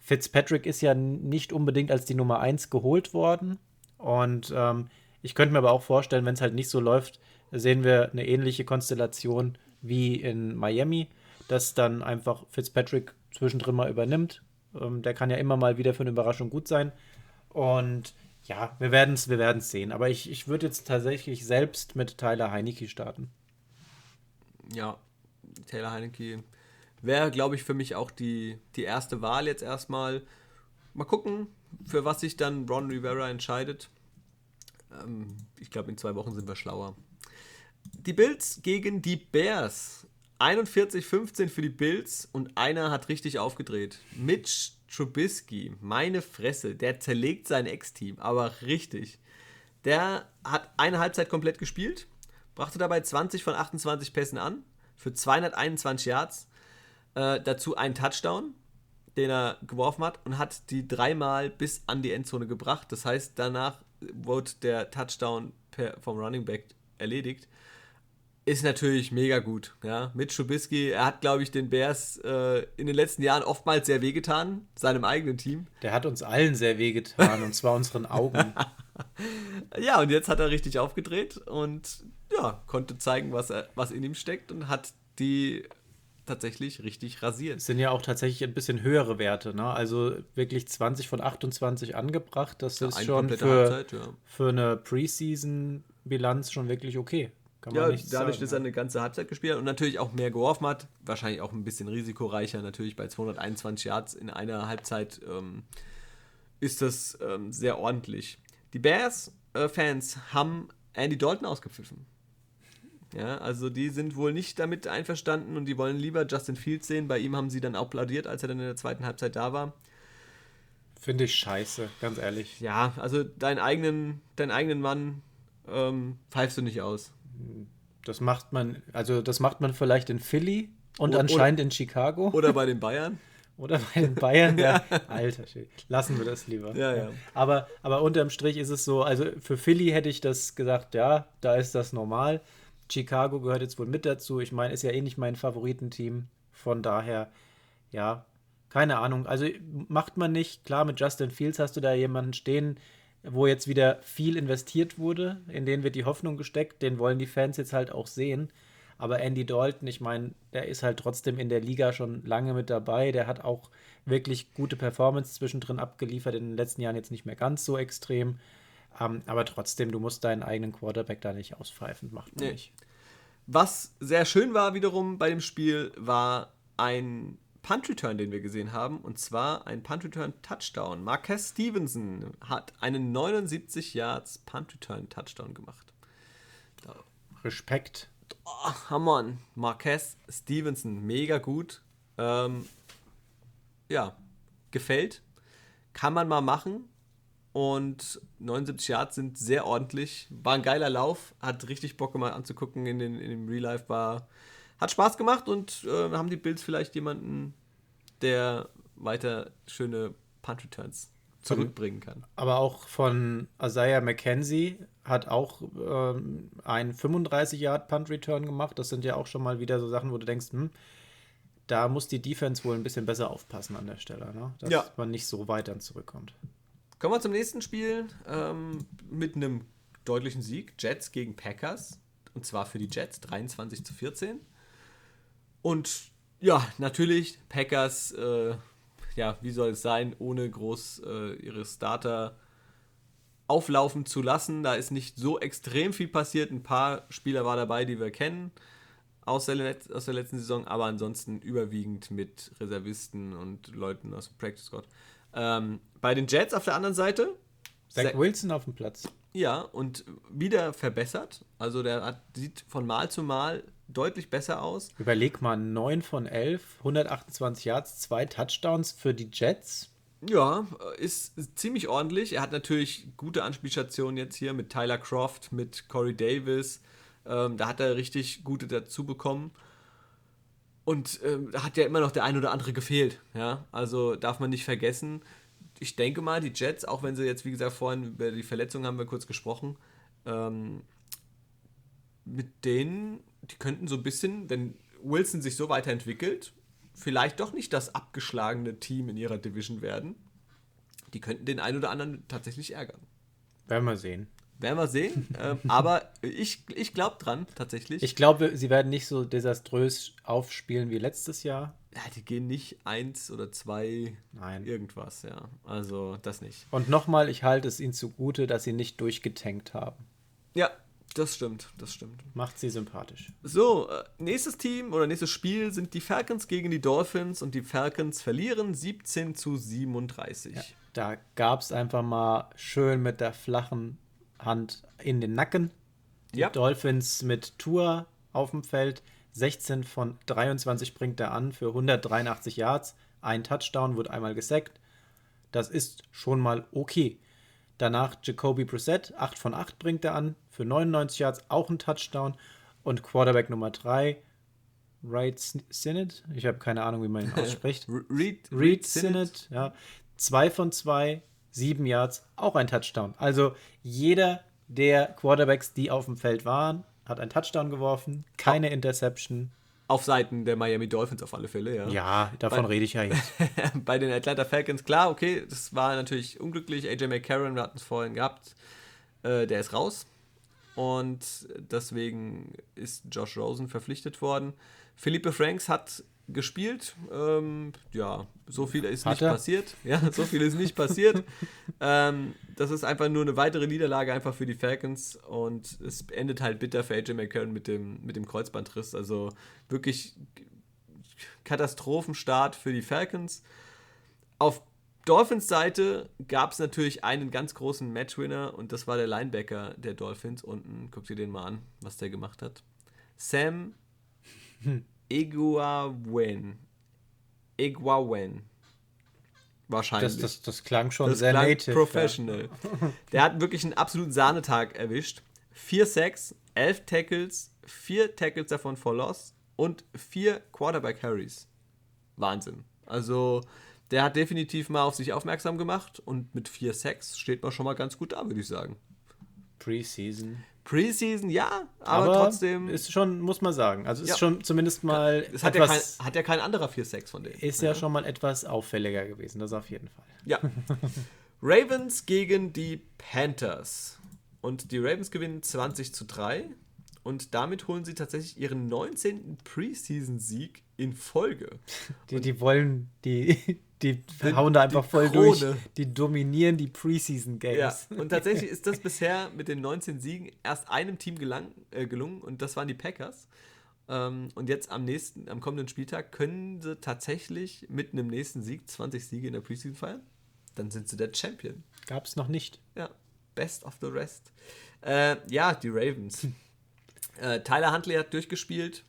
Fitzpatrick ist ja nicht unbedingt als die Nummer 1 geholt worden. Und ähm, ich könnte mir aber auch vorstellen, wenn es halt nicht so läuft, sehen wir eine ähnliche Konstellation wie in Miami, dass dann einfach Fitzpatrick zwischendrin mal übernimmt. Ähm, der kann ja immer mal wieder für eine Überraschung gut sein. Und ja, wir werden es wir werden's sehen. Aber ich, ich würde jetzt tatsächlich selbst mit Tyler Heinecke starten. Ja, Taylor Heineke wäre, glaube ich, für mich auch die, die erste Wahl jetzt erstmal. Mal gucken, für was sich dann Ron Rivera entscheidet. Ähm, ich glaube, in zwei Wochen sind wir schlauer. Die Bills gegen die Bears. 41-15 für die Bills und einer hat richtig aufgedreht. Mitch Trubisky, meine Fresse, der zerlegt sein Ex-Team, aber richtig. Der hat eine Halbzeit komplett gespielt, brachte dabei 20 von 28 Pässen an für 221 Yards. Äh, dazu einen Touchdown, den er geworfen hat und hat die dreimal bis an die Endzone gebracht. Das heißt, danach wurde der Touchdown per, vom Running Back erledigt. Ist natürlich mega gut. Ja? Mit Trubisky, er hat, glaube ich, den Bears äh, in den letzten Jahren oftmals sehr wehgetan, seinem eigenen Team. Der hat uns allen sehr wehgetan, und zwar unseren Augen. Ja, und jetzt hat er richtig aufgedreht und ja, konnte zeigen, was, er, was in ihm steckt und hat die tatsächlich richtig rasiert. Es sind ja auch tatsächlich ein bisschen höhere Werte. Ne? Also wirklich 20 von 28 angebracht. Das ist eine schon für, Halbzeit, ja. für eine Preseason-Bilanz schon wirklich okay. Kann Ja, dadurch, sagen, dass er eine ganze Halbzeit gespielt hat und natürlich auch mehr geworfen hat, wahrscheinlich auch ein bisschen risikoreicher, natürlich bei 221 Yards in einer Halbzeit ähm, ist das ähm, sehr ordentlich. Die Bears-Fans haben Andy Dalton ausgepfiffen. Ja, also die sind wohl nicht damit einverstanden und die wollen lieber Justin Fields sehen. Bei ihm haben sie dann applaudiert, als er dann in der zweiten Halbzeit da war. Finde ich scheiße, ganz ehrlich. Ja, also deinen eigenen, deinen eigenen Mann ähm, pfeifst du nicht aus. Das macht man, also das macht man vielleicht in Philly und Oder- anscheinend in Chicago Oder bei den Bayern. oder bei den Bayern. ja. Alter Schild. Lassen wir das lieber. Ja, ja. Aber, aber unterm Strich ist es so, also für Philly hätte ich das gesagt, ja, da ist das normal. Chicago gehört jetzt wohl mit dazu. Ich meine, ist ja eh nicht mein Favoritenteam. Von daher, ja, keine Ahnung. Also macht man nicht. Klar, mit Justin Fields hast du da jemanden stehen, wo jetzt wieder viel investiert wurde, in den wird die Hoffnung gesteckt. Den wollen die Fans jetzt halt auch sehen. Aber Andy Dalton, ich meine, der ist halt trotzdem in der Liga schon lange mit dabei. Der hat auch wirklich gute Performance zwischendrin abgeliefert. In den letzten Jahren jetzt nicht mehr ganz so extrem. Ähm, aber trotzdem, du musst deinen eigenen Quarterback da nicht auspfeifen. Macht man Nee. nicht. Was sehr schön war wiederum bei dem Spiel, war ein Punt-Return, den wir gesehen haben. Und zwar ein Punt-Return-Touchdown. Marquez Stevenson hat einen 79 Yards Punt-Return-Touchdown gemacht. Respekt. Oh, Hammer. Marquez Stevenson, mega gut. Ähm, ja, gefällt. Kann man mal machen. Und 79 Yards sind sehr ordentlich. War ein geiler Lauf. Hat richtig Bock gemacht anzugucken in, den, in dem Real Life. War, hat Spaß gemacht und äh, haben die Bills vielleicht jemanden, der weiter schöne Punt-Returns zurückbringen kann. Aber auch von Isaiah McKenzie hat auch ähm, einen 35 Yard Punt Return gemacht. Das sind ja auch schon mal wieder so Sachen, wo du denkst, hm, da muss die Defense wohl ein bisschen besser aufpassen an der Stelle, ne? dass Ja. man nicht so weit dann zurückkommt. Kommen wir zum nächsten Spiel ähm, mit einem deutlichen Sieg. Jets gegen Packers. Und zwar für die Jets 23 zu 14. Und ja, natürlich, Packers, äh, ja, wie soll es sein, ohne groß äh, ihre Starter auflaufen zu lassen. Da ist nicht so extrem viel passiert. Ein paar Spieler war dabei, die wir kennen aus der, aus der letzten Saison, aber ansonsten überwiegend mit Reservisten und Leuten aus dem Practice Squad. Ähm, bei den Jets auf der anderen Seite, Zach Sa- Wilson auf dem Platz. ja, und wieder verbessert. Also der hat, sieht von Mal zu Mal deutlich besser aus. Überleg mal, 9 von 11, 128 Yards, zwei Touchdowns für die Jets. Ja, ist ziemlich ordentlich. Er hat natürlich gute Anspielstationen jetzt hier mit Tyler Croft, mit Corey Davis. Ähm, da hat er richtig gute dazu bekommen. Und ähm, da hat ja immer noch der ein oder andere gefehlt. Ja, also darf man nicht vergessen. Ich denke mal, die Jets, auch wenn sie jetzt, wie gesagt, vorhin über die Verletzung haben wir kurz gesprochen, ähm, mit denen, die könnten so ein bisschen, wenn Wilson sich so weiterentwickelt, vielleicht doch nicht das abgeschlagene Team in ihrer Division werden. Die könnten den einen oder anderen tatsächlich ärgern. Werden wir sehen. Werden wir sehen. ähm, aber ich, ich glaube dran, tatsächlich. Ich glaube, sie werden nicht so desaströs aufspielen wie letztes Jahr. ja, die gehen nicht eins oder zwei Nein. irgendwas, ja. Also das nicht. Und nochmal, ich halte es ihnen zugute, dass sie nicht durchgetankt haben. Ja, das stimmt, das stimmt. Macht sie sympathisch. So, äh, nächstes Team oder nächstes Spiel sind die Falcons gegen die Dolphins und die Falcons verlieren 17 zu 37. Da gab es einfach mal schön mit der flachen Hand in den Nacken. Die Ja. Dolphins mit Tour auf dem Feld. 16 von 23 bringt er an für 183 Yards. Ein Touchdown, wurde einmal gesackt. Das ist schon mal okay. Danach Jacoby Brissett, 8 von 8 bringt er an für 99 Yards, auch ein Touchdown. Und Quarterback Nummer 3, Wright Sinnett, ich habe keine Ahnung, wie man ihn ausspricht. Reed, Reed Sinnett. Ja. Zwei von zwei, sieben Yards, auch ein Touchdown. Also jeder der Quarterbacks, die auf dem Feld waren, hat einen Touchdown geworfen, keine Interception. Auf Seiten der Miami Dolphins auf alle Fälle, ja. Ja, davon Weil- rede ich ja jetzt. Bei den Atlanta Falcons, klar, okay, das war natürlich unglücklich. AJ McCarron, wir hatten es vorhin gehabt, äh, der ist raus. Und deswegen ist Josh Rosen verpflichtet worden. Philippe Franks hat gespielt. Ähm, ja, so viel ist Hat nicht er? passiert. Ja, so viel ist nicht passiert. ähm, das ist einfach nur eine weitere Niederlage einfach für die Falcons und es endet halt bitter für AJ McCarron mit dem, mit dem Kreuzbandriss. Also wirklich Katastrophenstart für die Falcons. Auf Dolphins Seite gab es natürlich einen ganz großen Matchwinner und das war der Linebacker der Dolphins. Unten, guck dir den mal an, was der gemacht hat. Sam Iguawen. Iguawen. Wahrscheinlich. Das, das, das klang schon Das sehr klang native. professional. Der hat wirklich einen absoluten Sahnetag erwischt. Vier Sacks, elf Tackles, vier Tackles davon for Loss und vier Quarterback Carries. Wahnsinn. Also, der hat definitiv mal auf sich aufmerksam gemacht und mit vier Sacks steht man schon mal ganz gut da, würde ich sagen. Ja. Preseason. Preseason, ja, aber, trotzdem. Ist schon, muss man sagen. Also ist Ja. schon zumindest mal. es hat ja, kein, etwas, hat ja kein anderer vier Sacks von denen. ist ja schon mal etwas auffälliger gewesen, das auf jeden Fall. Ja. Ravens gegen die Panthers. Und die Ravens gewinnen 20 zu 3. Und damit holen sie tatsächlich ihren 19. Preseason-Sieg in Folge. Die, die wollen, die, die hauen da einfach die voll Krone. durch. Die dominieren die Preseason Ja, Games. und tatsächlich ist das bisher mit den 19 Siegen erst einem Team gelang, äh, gelungen und das waren die Packers. Ähm, und jetzt am nächsten, am kommenden Spieltag können sie tatsächlich mit einem nächsten Sieg 20 Siege in der Preseason feiern. Dann sind sie der Champion. Gab es noch nicht. Ja, best of the rest. Äh, ja, die Ravens. äh, Tyler Huntley hat durchgespielt.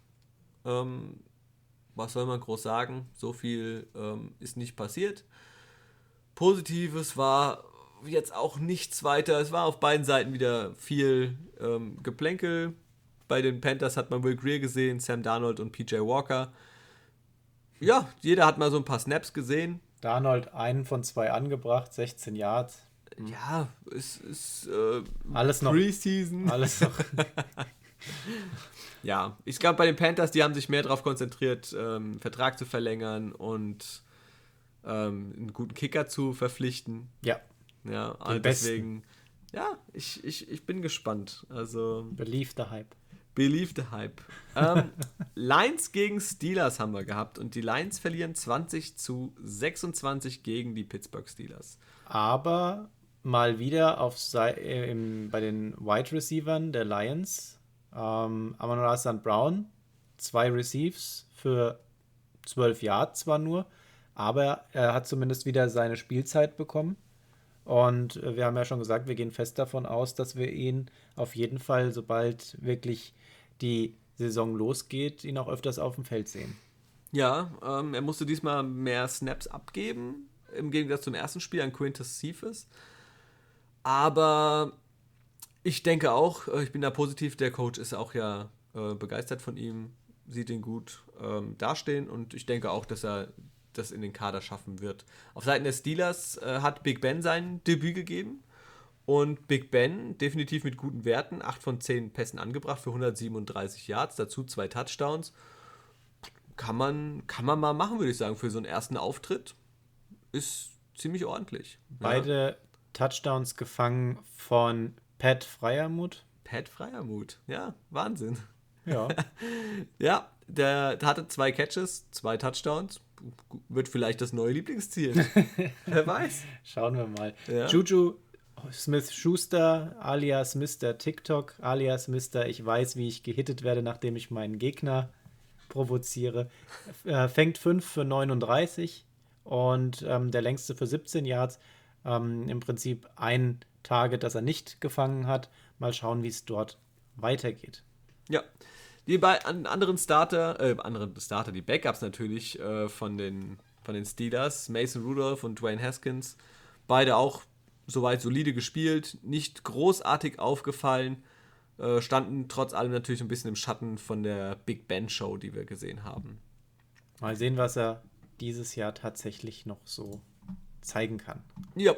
Ähm, was soll man groß sagen? So viel ähm, ist nicht passiert. Positives war jetzt auch nichts weiter. Es war auf beiden Seiten wieder viel ähm, Geplänkel. Bei den Panthers hat man Will Greer gesehen, Sam Darnold und PJ Walker. Ja, jeder hat mal so ein paar Snaps gesehen. Darnold einen von zwei angebracht, 16 Yards. Ja, es ist äh, Alles noch, Preseason. alles noch, ja, ich glaube, bei den Panthers, die haben sich mehr darauf konzentriert, ähm, Vertrag zu verlängern und ähm, einen guten Kicker zu verpflichten. Ja. Ja, also deswegen, ja, ich, ich, ich bin gespannt. Also. Believe the Hype. Believe the Hype. Ähm, Lions gegen Steelers haben wir gehabt und die Lions verlieren 20 zu 26 gegen die Pittsburgh Steelers. Aber mal wieder auf äh, im, bei den Wide Receivern der Lions. Ähm, Amon St. Brown, zwei Receives für 12 Yards zwar nur, aber er hat zumindest wieder seine Spielzeit bekommen. Und äh, wir haben ja schon gesagt, wir gehen fest davon aus, dass wir ihn auf jeden Fall, sobald wirklich die Saison losgeht, ihn auch öfters auf dem Feld sehen. Ja, ähm, er musste diesmal mehr Snaps abgeben, im Gegensatz zum ersten Spiel an Quintus Cephas. Aber ich denke auch, äh, ich bin da positiv, der Coach ist auch ja äh, begeistert von ihm, sieht ihn gut ähm, dastehen und ich denke auch, dass er das in den Kader schaffen wird. Auf Seiten der Steelers äh, hat Big Ben sein Debüt gegeben und Big Ben definitiv mit guten Werten, 8 von 10 Pässen angebracht für 137 Yards, dazu zwei Touchdowns. Kann man, kann man mal machen, würde ich sagen, für so einen ersten Auftritt. Ist ziemlich ordentlich. Beide ja. Touchdowns gefangen von Pat Freiermuth. Pat Freiermuth, ja, Wahnsinn. Ja. ja, der, hatte zwei Catches, zwei Touchdowns. Wird vielleicht das neue Lieblingsziel. Wer weiß. Schauen wir mal. Ja. Juju Smith Schuster alias Mr. TikTok alias Mr. Ich weiß, wie ich gehittet werde, nachdem ich meinen Gegner provoziere. Äh, fängt 5 für 39 und ähm, der längste für 17 Yards. Ähm, Im Prinzip ein Target, das er nicht gefangen hat. Mal schauen, wie es dort weitergeht. Ja. Die beiden anderen Starter, äh, anderen Starter, die Backups natürlich äh, von, den, von den Steelers, Mason Rudolph und Dwayne Haskins, beide auch soweit solide gespielt, nicht großartig aufgefallen, äh, standen trotz allem natürlich ein bisschen im Schatten von der Big Ben Show, die wir gesehen haben. Mal sehen, was er dieses Jahr tatsächlich noch so zeigen kann. Ja.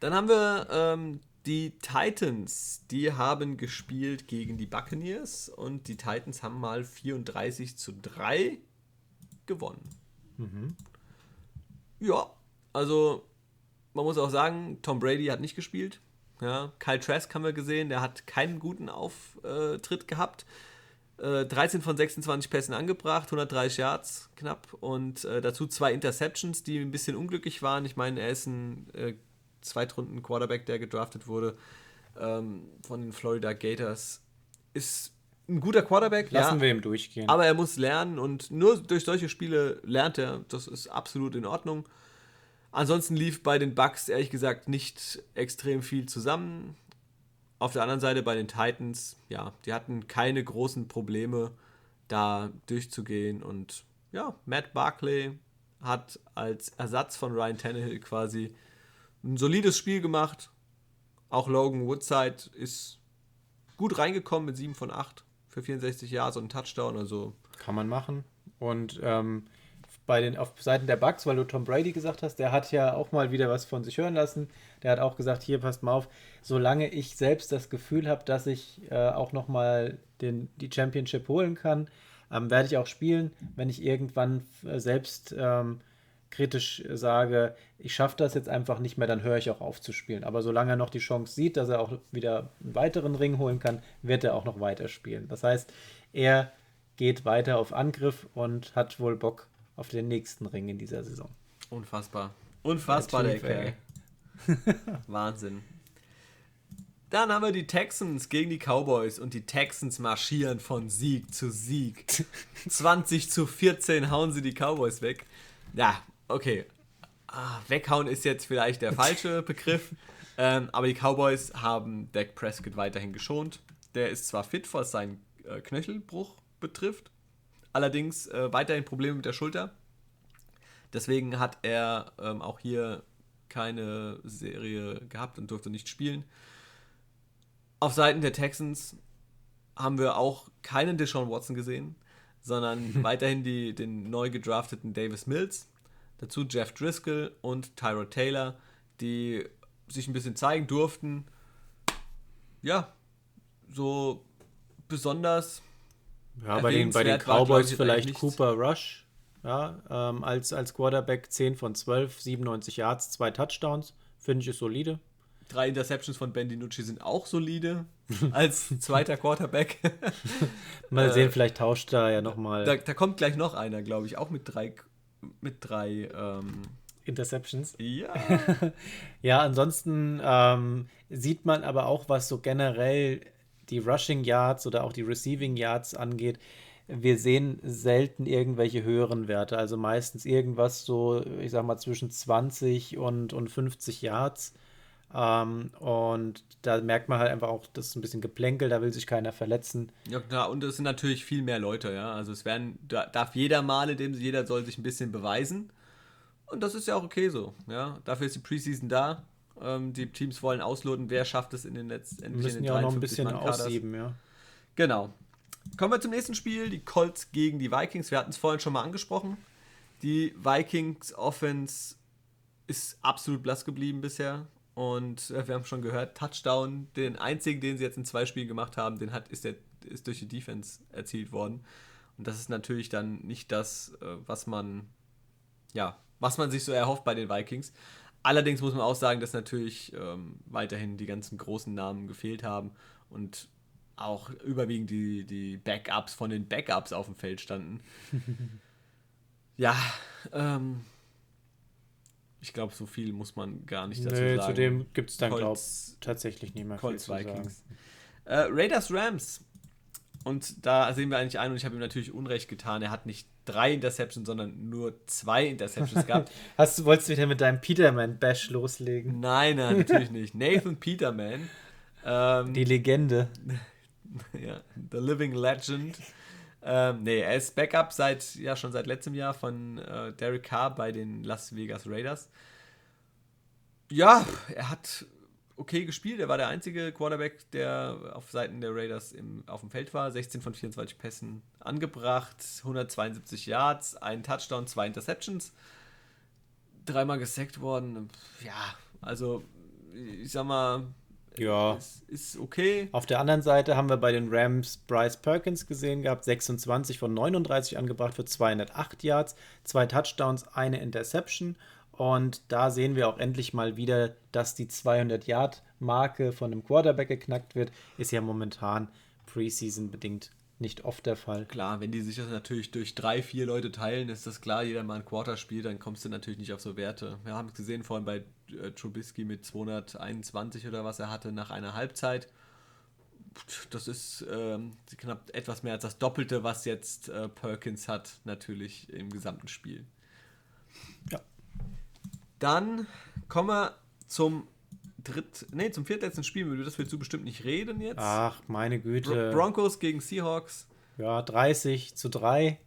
Dann haben wir ähm, die Titans. Die haben gespielt gegen die Buccaneers und die Titans haben mal 34 zu 3 gewonnen. Mhm. Ja, also man muss auch sagen, Tom Brady hat nicht gespielt. Ja, Kyle Trask haben wir gesehen, der hat keinen guten Auftritt gehabt. Äh, 13 von 26 Pässen angebracht, 130 Yards knapp und äh, dazu zwei Interceptions, die ein bisschen unglücklich waren. Ich meine, er ist ein äh, Zweitrunden-Quarterback, der gedraftet wurde ähm, von den Florida Gators. Ist ein guter Quarterback. Lassen ja, wir ihm durchgehen. Aber er muss lernen und nur durch solche Spiele lernt er. Das ist absolut in Ordnung. Ansonsten lief bei den Bucks ehrlich gesagt nicht extrem viel zusammen. Auf der anderen Seite bei den Titans, ja, die hatten keine großen Probleme, da durchzugehen. Und ja, Matt Barkley hat als Ersatz von Ryan Tannehill quasi ein solides Spiel gemacht. Auch Logan Woodside ist gut reingekommen mit 7 von 8 für 64 Yards und einen Touchdown. Also kann man machen. Und ähm, bei den auf Seiten der Bugs, weil du Tom Brady gesagt hast, der hat ja auch mal wieder was von sich hören lassen. Der hat auch gesagt, hier passt mal auf, solange ich selbst das Gefühl habe, dass ich äh, auch noch mal den, die Championship holen kann, ähm, werde ich auch spielen. Wenn ich irgendwann selbst ähm, kritisch sage, ich schaffe das jetzt einfach nicht mehr, dann höre ich auch auf zu spielen. Aber solange er noch die Chance sieht, dass er auch wieder einen weiteren Ring holen kann, wird er auch noch weiter spielen. Das heißt, er geht weiter auf Angriff und hat wohl Bock auf den nächsten Ring in dieser Saison. Unfassbar. Unfassbar, der, der Wahnsinn. Dann haben wir die Texans gegen die Cowboys und die Texans marschieren von Sieg zu Sieg. 20 zu 14 hauen sie die Cowboys weg. Ja, okay. Ah, weghauen ist jetzt vielleicht der falsche Begriff. Ähm, aber die Cowboys haben Dak Prescott weiterhin geschont. Der ist zwar fit, was seinen äh, Knöchelbruch betrifft, allerdings äh, weiterhin Probleme mit der Schulter. Deswegen hat er ähm, auch hier keine Serie gehabt und durfte nicht spielen. Auf Seiten der Texans haben wir auch keinen Deshaun Watson gesehen, sondern weiterhin die, den neu gedrafteten Davis Mills. Dazu Jeff Driscoll und Tyro Taylor, die sich ein bisschen zeigen durften. Ja, so besonders. Ja, bei den, bei den war, Cowboys ich, vielleicht Cooper Rush. Ja, ähm, als, als Quarterback 10 von 12, 97 Yards, zwei Touchdowns. Finde ich ist solide. Drei Interceptions von Ben DiNucci sind auch solide als zweiter Quarterback. Mal Äh, sehen, vielleicht tauscht da ja nochmal da, da kommt gleich noch einer, glaube ich, auch mit drei, mit drei, ähm, Interceptions. ja, Ja, ansonsten ähm, sieht man aber auch, was so generell die Rushing Yards oder auch die Receiving Yards angeht. Wir sehen selten irgendwelche höheren Werte, also meistens irgendwas so, ich sag mal, zwischen 20 und, und 50 Yards. Ähm, und da merkt man halt einfach auch, das ist ein bisschen Geplänkel, da will sich keiner verletzen. ja klar, und es sind natürlich viel mehr Leute, ja, also es werden, da darf jeder mal, in dem jeder soll sich ein bisschen beweisen und das ist ja auch okay so, ja, dafür ist die Preseason da, ähm, die Teams wollen ausloten, wer schafft es in den letzten, in müssen den ja auch noch ein 53 bisschen aussieben, ja. Genau. Kommen wir zum nächsten Spiel, die Colts gegen die Vikings. Wir hatten es vorhin schon mal angesprochen. Die Vikings Offense ist absolut blass geblieben bisher. Und äh, wir haben schon gehört, Touchdown, den einzigen, den sie jetzt in zwei Spielen gemacht haben, den hat, ist, der, ist durch die Defense erzielt worden. Und das ist natürlich dann nicht das, äh, was man, ja, was man sich so erhofft bei den Vikings. Allerdings muss man auch sagen, dass natürlich ähm, weiterhin die ganzen großen Namen gefehlt haben und auch überwiegend die, die Backups von den Backups auf dem Feld standen. ja, ähm, ich glaube, so viel muss man gar nicht dazu Nö, sagen. zudem gibt es dann, glaube ich, tatsächlich nicht mehr viel Colts zu sagen. Äh, Raiders Rams. Und da sehen wir eigentlich ein, und ich habe ihm natürlich Unrecht getan, er hat nicht drei Interceptions, sondern nur zwei Interceptions gehabt. Hast du wolltest du wieder mit deinem Peterman-Bash loslegen? Nein, nein, natürlich nicht. Nathan Peterman. Ähm, Die Legende. ja, The Living Legend. Ähm, nee, er ist Backup seit, ja, schon seit letztem Jahr von äh, Derek Carr bei den Las Vegas Raiders. Ja, er hat okay gespielt. Er war der einzige Quarterback, der auf Seiten der Raiders im, auf dem Feld war. 16 von 24 Pässen angebracht, 172 Yards, ein Touchdown, zwei Interceptions. Dreimal gesackt worden. Ja, also ich sag mal, Ja. es ist okay. Auf der anderen Seite haben wir bei den Rams Bryce Perkins gesehen gehabt, 26 von 39 angebracht für 208 Yards, zwei Touchdowns, eine Interception. Und da sehen wir auch endlich mal wieder, dass die 200-Yard-Marke von einem Quarterback geknackt wird. Ist ja momentan Preseason bedingt nicht oft der Fall. Klar, wenn die sich das natürlich durch drei, vier Leute teilen, ist das klar, jeder mal ein Quarter spielt, dann kommst du natürlich nicht auf so Werte. Wir haben es gesehen vorhin bei äh, Trubisky mit 221 oder was er hatte nach einer Halbzeit. Das ist ähm, knapp etwas mehr als das Doppelte, was jetzt äh, Perkins hat, natürlich im gesamten Spiel. Ja. Dann kommen wir zum dritt, nee, zum viertletzten Spiel, über das willst du bestimmt nicht reden jetzt. Ach, meine Güte. Broncos gegen Seahawks. Ja, 30 zu 3.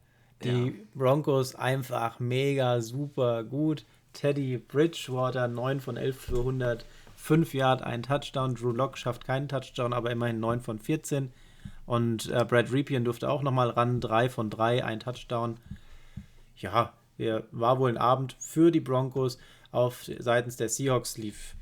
Die Ja. Broncos einfach mega super gut. Teddy Bridgewater 9 von 11 für 105 Yard, ein Touchdown. Drew Lock schafft keinen Touchdown, aber immerhin 9 von 14. Und äh, Brad Ripien durfte auch nochmal ran, 3 von 3, ein Touchdown. Ja, war wohl ein Abend für die Broncos. Auf seitens der Seahawks lief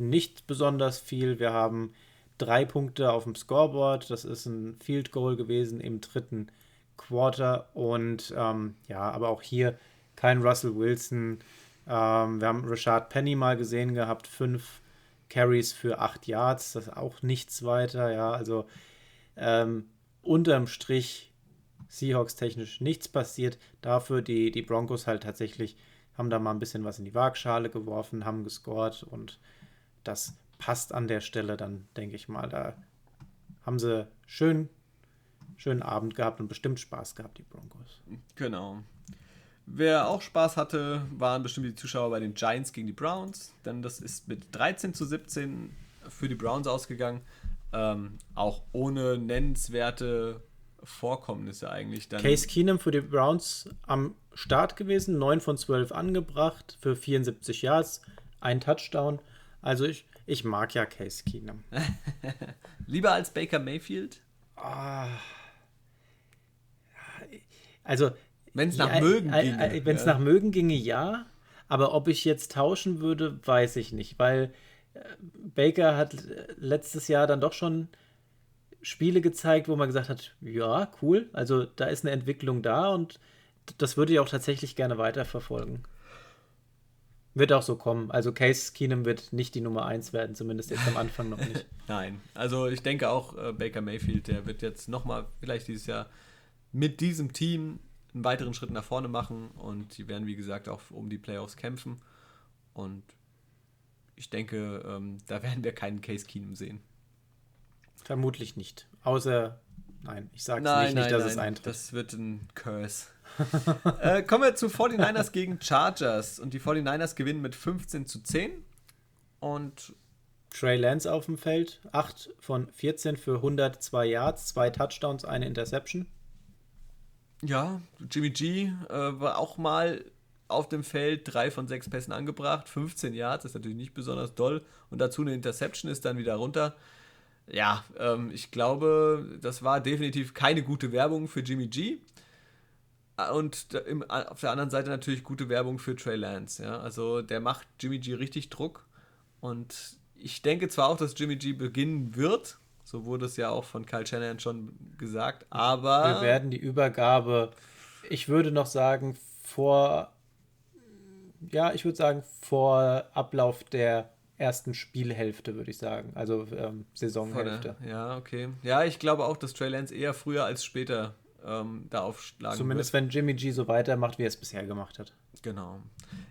nicht besonders viel. Wir haben drei Punkte auf dem Scoreboard. Das ist ein Field Goal gewesen im dritten Quarter. Und ähm, ja, aber auch hier kein Russell Wilson. Ähm, wir haben Rashad Penny mal gesehen gehabt. Fünf Carries für acht Yards. Das ist auch nichts weiter. Ja, also ähm, unterm Strich Seahawks technisch nichts passiert. Dafür die, die Broncos halt tatsächlich haben da mal ein bisschen was in die Waagschale geworfen, haben gescored und das passt an der Stelle dann, denke ich mal. Da haben sie schön, schönen Abend gehabt und bestimmt Spaß gehabt, die Broncos. Genau. Wer auch Spaß hatte, waren bestimmt die Zuschauer bei den Giants gegen die Browns, denn das ist mit 13 zu 17 für die Browns ausgegangen. Ähm, auch ohne nennenswerte Vorkommnisse eigentlich. Dann Case Keenum für die Browns am Start gewesen, 9 von 12 angebracht für 74 Yards, ein Touchdown. Also ich, ich mag ja Case Keenum. lieber als Baker Mayfield. Also Wenn es nach Ja, Mögen äh, ginge. äh, Wenn es ja. nach Mögen ginge, ja. Aber ob ich jetzt tauschen würde, weiß ich nicht. Weil äh, Baker hat äh, letztes Jahr dann doch schon Spiele gezeigt, wo man gesagt hat, ja, cool, also da ist eine Entwicklung da und das würde ich auch tatsächlich gerne weiterverfolgen. Wird auch so kommen. Also Case Keenum wird nicht die Nummer 1 werden, zumindest jetzt am Anfang noch nicht. Nein, also ich denke auch äh, Baker Mayfield, der wird jetzt nochmal vielleicht dieses Jahr mit diesem Team einen weiteren Schritt nach vorne machen und die werden, wie gesagt, auch um die Playoffs kämpfen. Und ich denke, ähm, da werden wir keinen Case Keenum sehen. Vermutlich nicht. Außer, nein, ich sage nicht, nicht nein, dass nein, es eintritt. das wird ein Curse. äh, kommen wir zu 49ers gegen Chargers. Und die 49ers gewinnen mit 15 zu 10. Und Trey Lance auf dem Feld, 8 von 14 für 102 Yards, zwei Touchdowns, eine Interception. ja, Jimmy G äh, war auch mal auf dem Feld, drei von sechs Pässen angebracht, 15 Yards, ist natürlich nicht besonders doll. Und dazu eine Interception ist dann wieder runter. Ja, ähm, ich glaube, das war definitiv keine gute Werbung für Jimmy G. Ah, Und im, auf der anderen Seite natürlich gute Werbung für Trey Lance. Ja? Also der macht Jimmy G richtig Druck. Und ich denke zwar auch, dass Jimmy G beginnen wird. So wurde es ja auch von Kyle Shanahan schon gesagt. Aber Wir werden die Übergabe, ich würde noch sagen, vor, ja, ich würde sagen, vor Ablauf der ersten Spielhälfte, würde ich sagen. Also ähm, Saisonhälfte. der- Ja, okay. Ja, ich glaube auch, dass Trey Lance eher früher als später ähm, da aufschlagen Zumindest wird. wenn Jimmy G so weitermacht, wie er es bisher gemacht hat. Genau.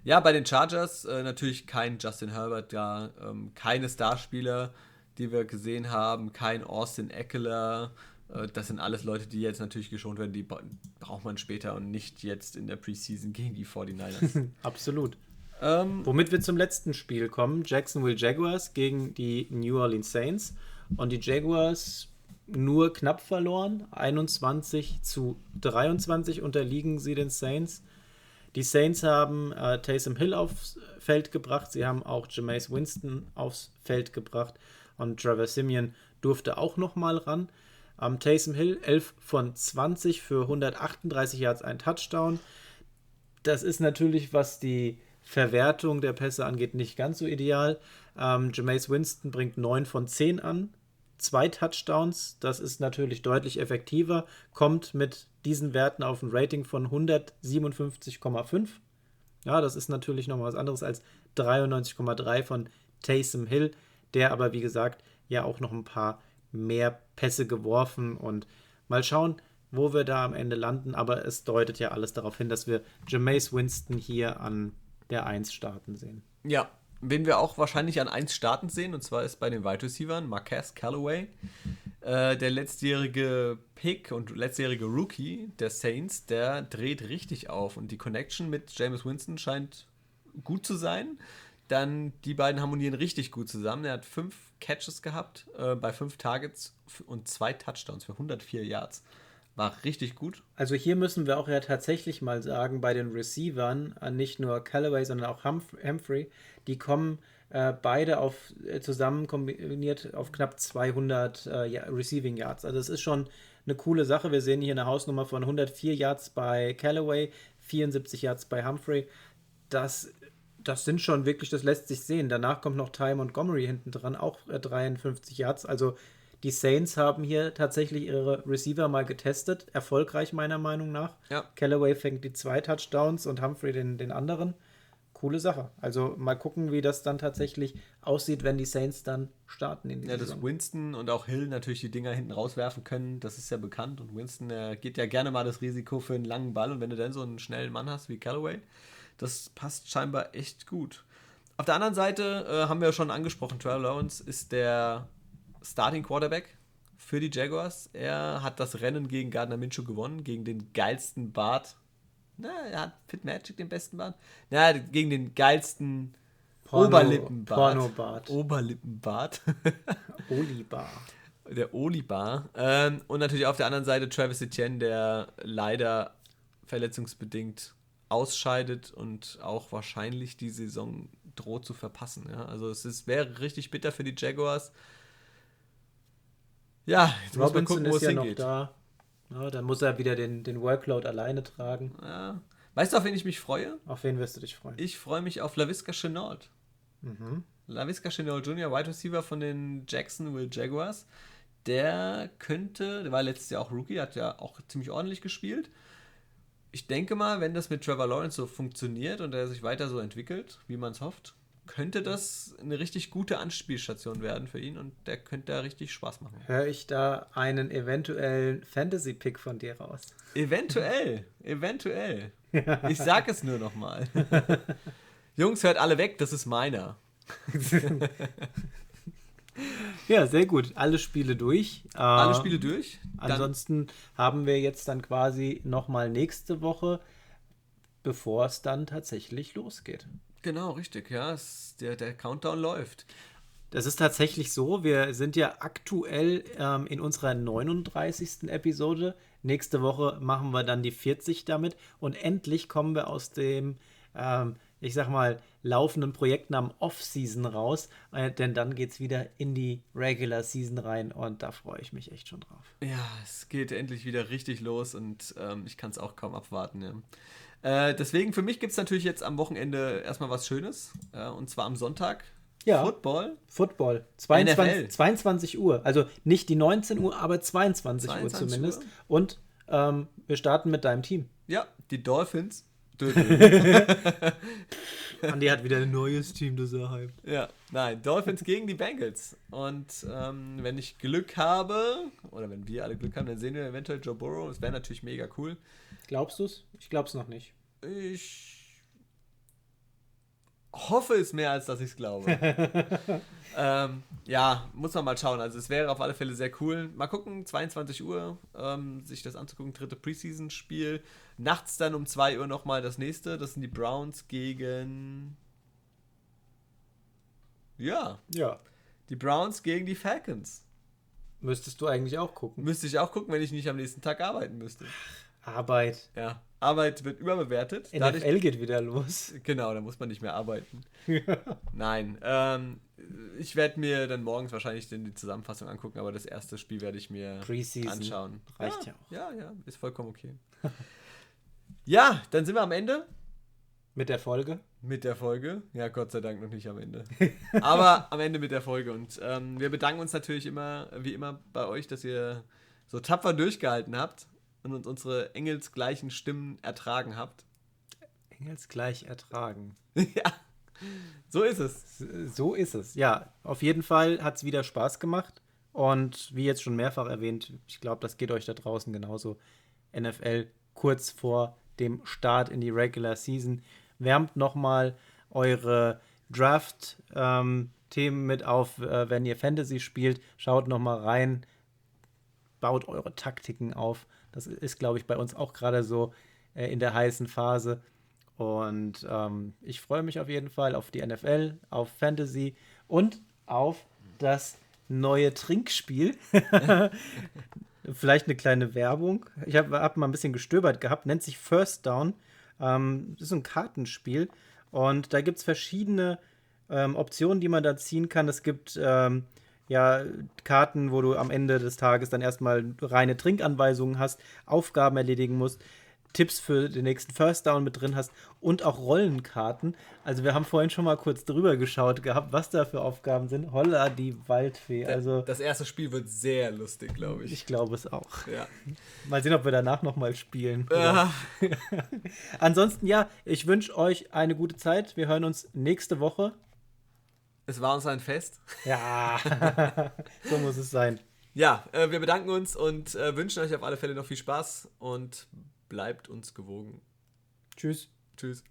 Ja, bei den Chargers äh, natürlich kein Justin Herbert da, ähm, keine Starspieler, die wir gesehen haben, kein Austin Eckler. Äh, das sind alles Leute, die jetzt natürlich geschont werden, die bra- braucht man später und nicht jetzt in der Preseason gegen die 49ers. Absolut. ähm, Womit wir zum letzten Spiel kommen: Jacksonville Jaguars gegen die New Orleans Saints. Und die Jaguars nur knapp verloren. 21 zu 23 unterliegen sie den Saints. Die Saints haben äh, Taysom Hill aufs Feld gebracht. Sie haben auch Jameis Winston aufs Feld gebracht. Und Trevor Simeon durfte auch noch mal ran. Ähm, Taysom Hill 11 von 20 für 138 Yards, ein Touchdown. Das ist natürlich, was die Verwertung der Pässe angeht, nicht ganz so ideal. Ähm, Jameis Winston bringt 9 von 10 an, zwei Touchdowns. Das ist natürlich deutlich effektiver, kommt mit diesen Werten auf ein Rating von 157,5. Ja, das ist natürlich noch mal was anderes als 93,3 von Taysom Hill, der aber wie gesagt ja auch noch ein paar mehr Pässe geworfen und mal schauen, wo wir da am Ende landen, aber es deutet ja alles darauf hin, dass wir Jameis Winston hier an der 1 starten sehen. Ja, wen wir auch wahrscheinlich an 1 starten sehen, und zwar ist bei den Wide Receivers Marquez Callaway, äh, der letztjährige Pick und letztjährige Rookie der Saints, der dreht richtig auf und die Connection mit James Winston scheint gut zu sein. Dann die beiden harmonieren richtig gut zusammen. Er hat fünf Catches gehabt äh, bei fünf Targets und zwei Touchdowns für 104 Yards. War richtig gut. Also hier müssen wir auch ja tatsächlich mal sagen, bei den Receivern, äh, nicht nur Callaway, sondern auch Humph Humphrey, die kommen äh, beide auf äh, zusammen kombiniert auf knapp 200 äh, Receiving Yards. Also es ist schon eine coole Sache. Wir sehen hier eine Hausnummer von 104 Yards bei Callaway, 74 Yards bei Humphrey. Das, das sind schon wirklich, das lässt sich sehen. Danach kommt noch Ty Montgomery hinten dran, auch äh, 53 Yards. Also die Saints haben hier tatsächlich ihre Receiver mal getestet. Erfolgreich meiner Meinung nach. Ja. Callaway fängt die zwei Touchdowns und Humphrey den, den anderen. Coole Sache. Also mal gucken, wie das dann tatsächlich aussieht, wenn die Saints dann starten in die Ja, dass. Winston und auch Hill natürlich die Dinger hinten rauswerfen können, das ist ja bekannt. Und Winston geht ja gerne mal das Risiko für einen langen Ball. Und wenn du dann so einen schnellen Mann hast wie Callaway, das passt scheinbar echt gut. Auf der anderen Seite äh, haben wir ja schon angesprochen, Trevor Lawrence ist der Starting Quarterback für die Jaguars. Er hat das Rennen gegen Gardner Minshew gewonnen, gegen den geilsten Bart. Na, er hat Fitzmagic den besten Bart. Na, gegen den geilsten Porno- Oberlippenbart. Pornobart. Oberlippenbart. Olibar. der Olibar. Ähm, und natürlich auf der anderen Seite Travis Etienne, der leider verletzungsbedingt ausscheidet und auch wahrscheinlich die Saison droht zu verpassen. Ja? Also es ist, wäre richtig bitter für die Jaguars. Ja, jetzt muss man Robinson gucken, wo es ja noch hingeht. da. Ja, dann muss er wieder den, den Workload alleine tragen. Ja. Weißt du, auf wen ich mich freue? Auf wen wirst du dich freuen? Ich freue mich auf LaVisca Chenault. Mhm. LaVisca Chenault Jr., Wide Receiver von den Jacksonville Jaguars. der könnte, der war letztes Jahr auch Rookie, hat ja auch ziemlich ordentlich gespielt. Ich denke mal, wenn das mit Trevor Lawrence so funktioniert und er sich weiter so entwickelt, wie man es hofft, könnte das eine richtig gute Anspielstation werden für ihn und der könnte da richtig Spaß machen. Höre ich da einen eventuellen Fantasy-Pick von dir raus? Eventuell, eventuell. Ich sag es nur nochmal. Jungs, hört alle weg, das ist meiner. ja, sehr gut. Alle Spiele durch. Alle Spiele durch. Dann ansonsten haben wir jetzt dann quasi nochmal nächste Woche, bevor es dann tatsächlich losgeht. Genau, richtig, ja. Es, der, der Countdown läuft. Das ist tatsächlich so. Wir sind ja aktuell ähm, in unserer 39. Episode. Nächste Woche machen wir dann die 40 damit. Und endlich kommen wir aus dem, ähm, ich sag mal, laufenden Projekt namens Off-Season raus. Äh, denn dann geht es wieder in die Regular Season rein. Und da freue ich mich echt schon drauf. Ja, es geht endlich wieder richtig los und ähm, ich kann es auch kaum abwarten. Ja. Äh, deswegen, für mich gibt es natürlich jetzt am Wochenende erstmal was Schönes. Äh, und zwar am Sonntag. Ja. Football. Football. 22, 22 Uhr. Also nicht die 19 Uhr, aber 22, 22 Uhr zumindest. Uhr. Und ähm, wir starten mit deinem Team. Ja, die Dolphins. Andi hat wieder ein neues Team, das er hype. Ja, nein, Dolphins gegen die Bengals. Und ähm, wenn ich Glück habe, oder wenn wir alle Glück haben, dann sehen wir eventuell Joe Burrow. Das wäre natürlich mega cool. Glaubst du es? Ich glaube es noch nicht. Ich hoffe es mehr, als dass ich es glaube. ähm, ja, muss man mal schauen. Also es wäre auf alle Fälle sehr cool. Mal gucken, 22 Uhr, ähm, sich das anzugucken, dritte Preseason-Spiel. Nachts dann um 2 Uhr nochmal das nächste. Das sind die Browns gegen... Ja. Ja. Die Browns gegen die Falcons. Müsstest du eigentlich auch gucken. Müsste ich auch gucken, wenn ich nicht am nächsten Tag arbeiten müsste. Arbeit. Ja, Arbeit wird überbewertet. NFL Dadurch, geht wieder los. Genau, da muss man nicht mehr arbeiten. Nein, ähm, ich werde mir dann morgens wahrscheinlich die Zusammenfassung angucken, aber das erste Spiel werde ich mir anschauen. Reicht ja, ja auch. Ja, ja, ist vollkommen okay. ja, dann sind wir am Ende. Mit der Folge? Mit der Folge. Ja, Gott sei Dank noch nicht am Ende. Aber am Ende mit der Folge. Und ähm, wir bedanken uns natürlich immer, wie immer, bei euch, dass ihr so tapfer durchgehalten habt und uns unsere engelsgleichen Stimmen ertragen habt. Engelsgleich ertragen. ja, so ist es. So ist es. Ja, auf jeden Fall hat es wieder Spaß gemacht. Und wie jetzt schon mehrfach erwähnt, ich glaube, das geht euch da draußen genauso. NFL kurz vor dem Start in die Regular Season. Wärmt nochmal eure Draft-Themen ähm, mit auf, äh, wenn ihr Fantasy spielt. Schaut nochmal rein. Baut eure Taktiken auf. Das ist, glaube ich, bei uns auch gerade so äh, in der heißen Phase. Und ähm, ich freue mich auf jeden Fall auf die NFL, auf Fantasy und auf das neue Trinkspiel. Vielleicht eine kleine Werbung. Ich habe hab mal ein bisschen gestöbert gehabt, nennt sich First Down. Ähm, das ist ein Kartenspiel und da gibt es verschiedene ähm, Optionen, die man da ziehen kann. Es gibt ähm, ja, Karten, wo du am Ende des Tages dann erstmal reine Trinkanweisungen hast, Aufgaben erledigen musst, Tipps für den nächsten First Down mit drin hast und auch Rollenkarten. Also wir haben vorhin schon mal kurz drüber geschaut gehabt, was da für Aufgaben sind. Holla, die Waldfee. Also das erste Spiel wird sehr lustig, glaube ich. Ich glaube es auch. Ja. Mal sehen, ob wir danach noch mal spielen. Ja. Ansonsten ja, ich wünsche euch eine gute Zeit. Wir hören uns nächste Woche. Es war uns ein Fest. Ja, so muss es sein. Ja, äh, wir bedanken uns und äh, wünschen euch auf alle Fälle noch viel Spaß und bleibt uns gewogen. Tschüss. Tschüss.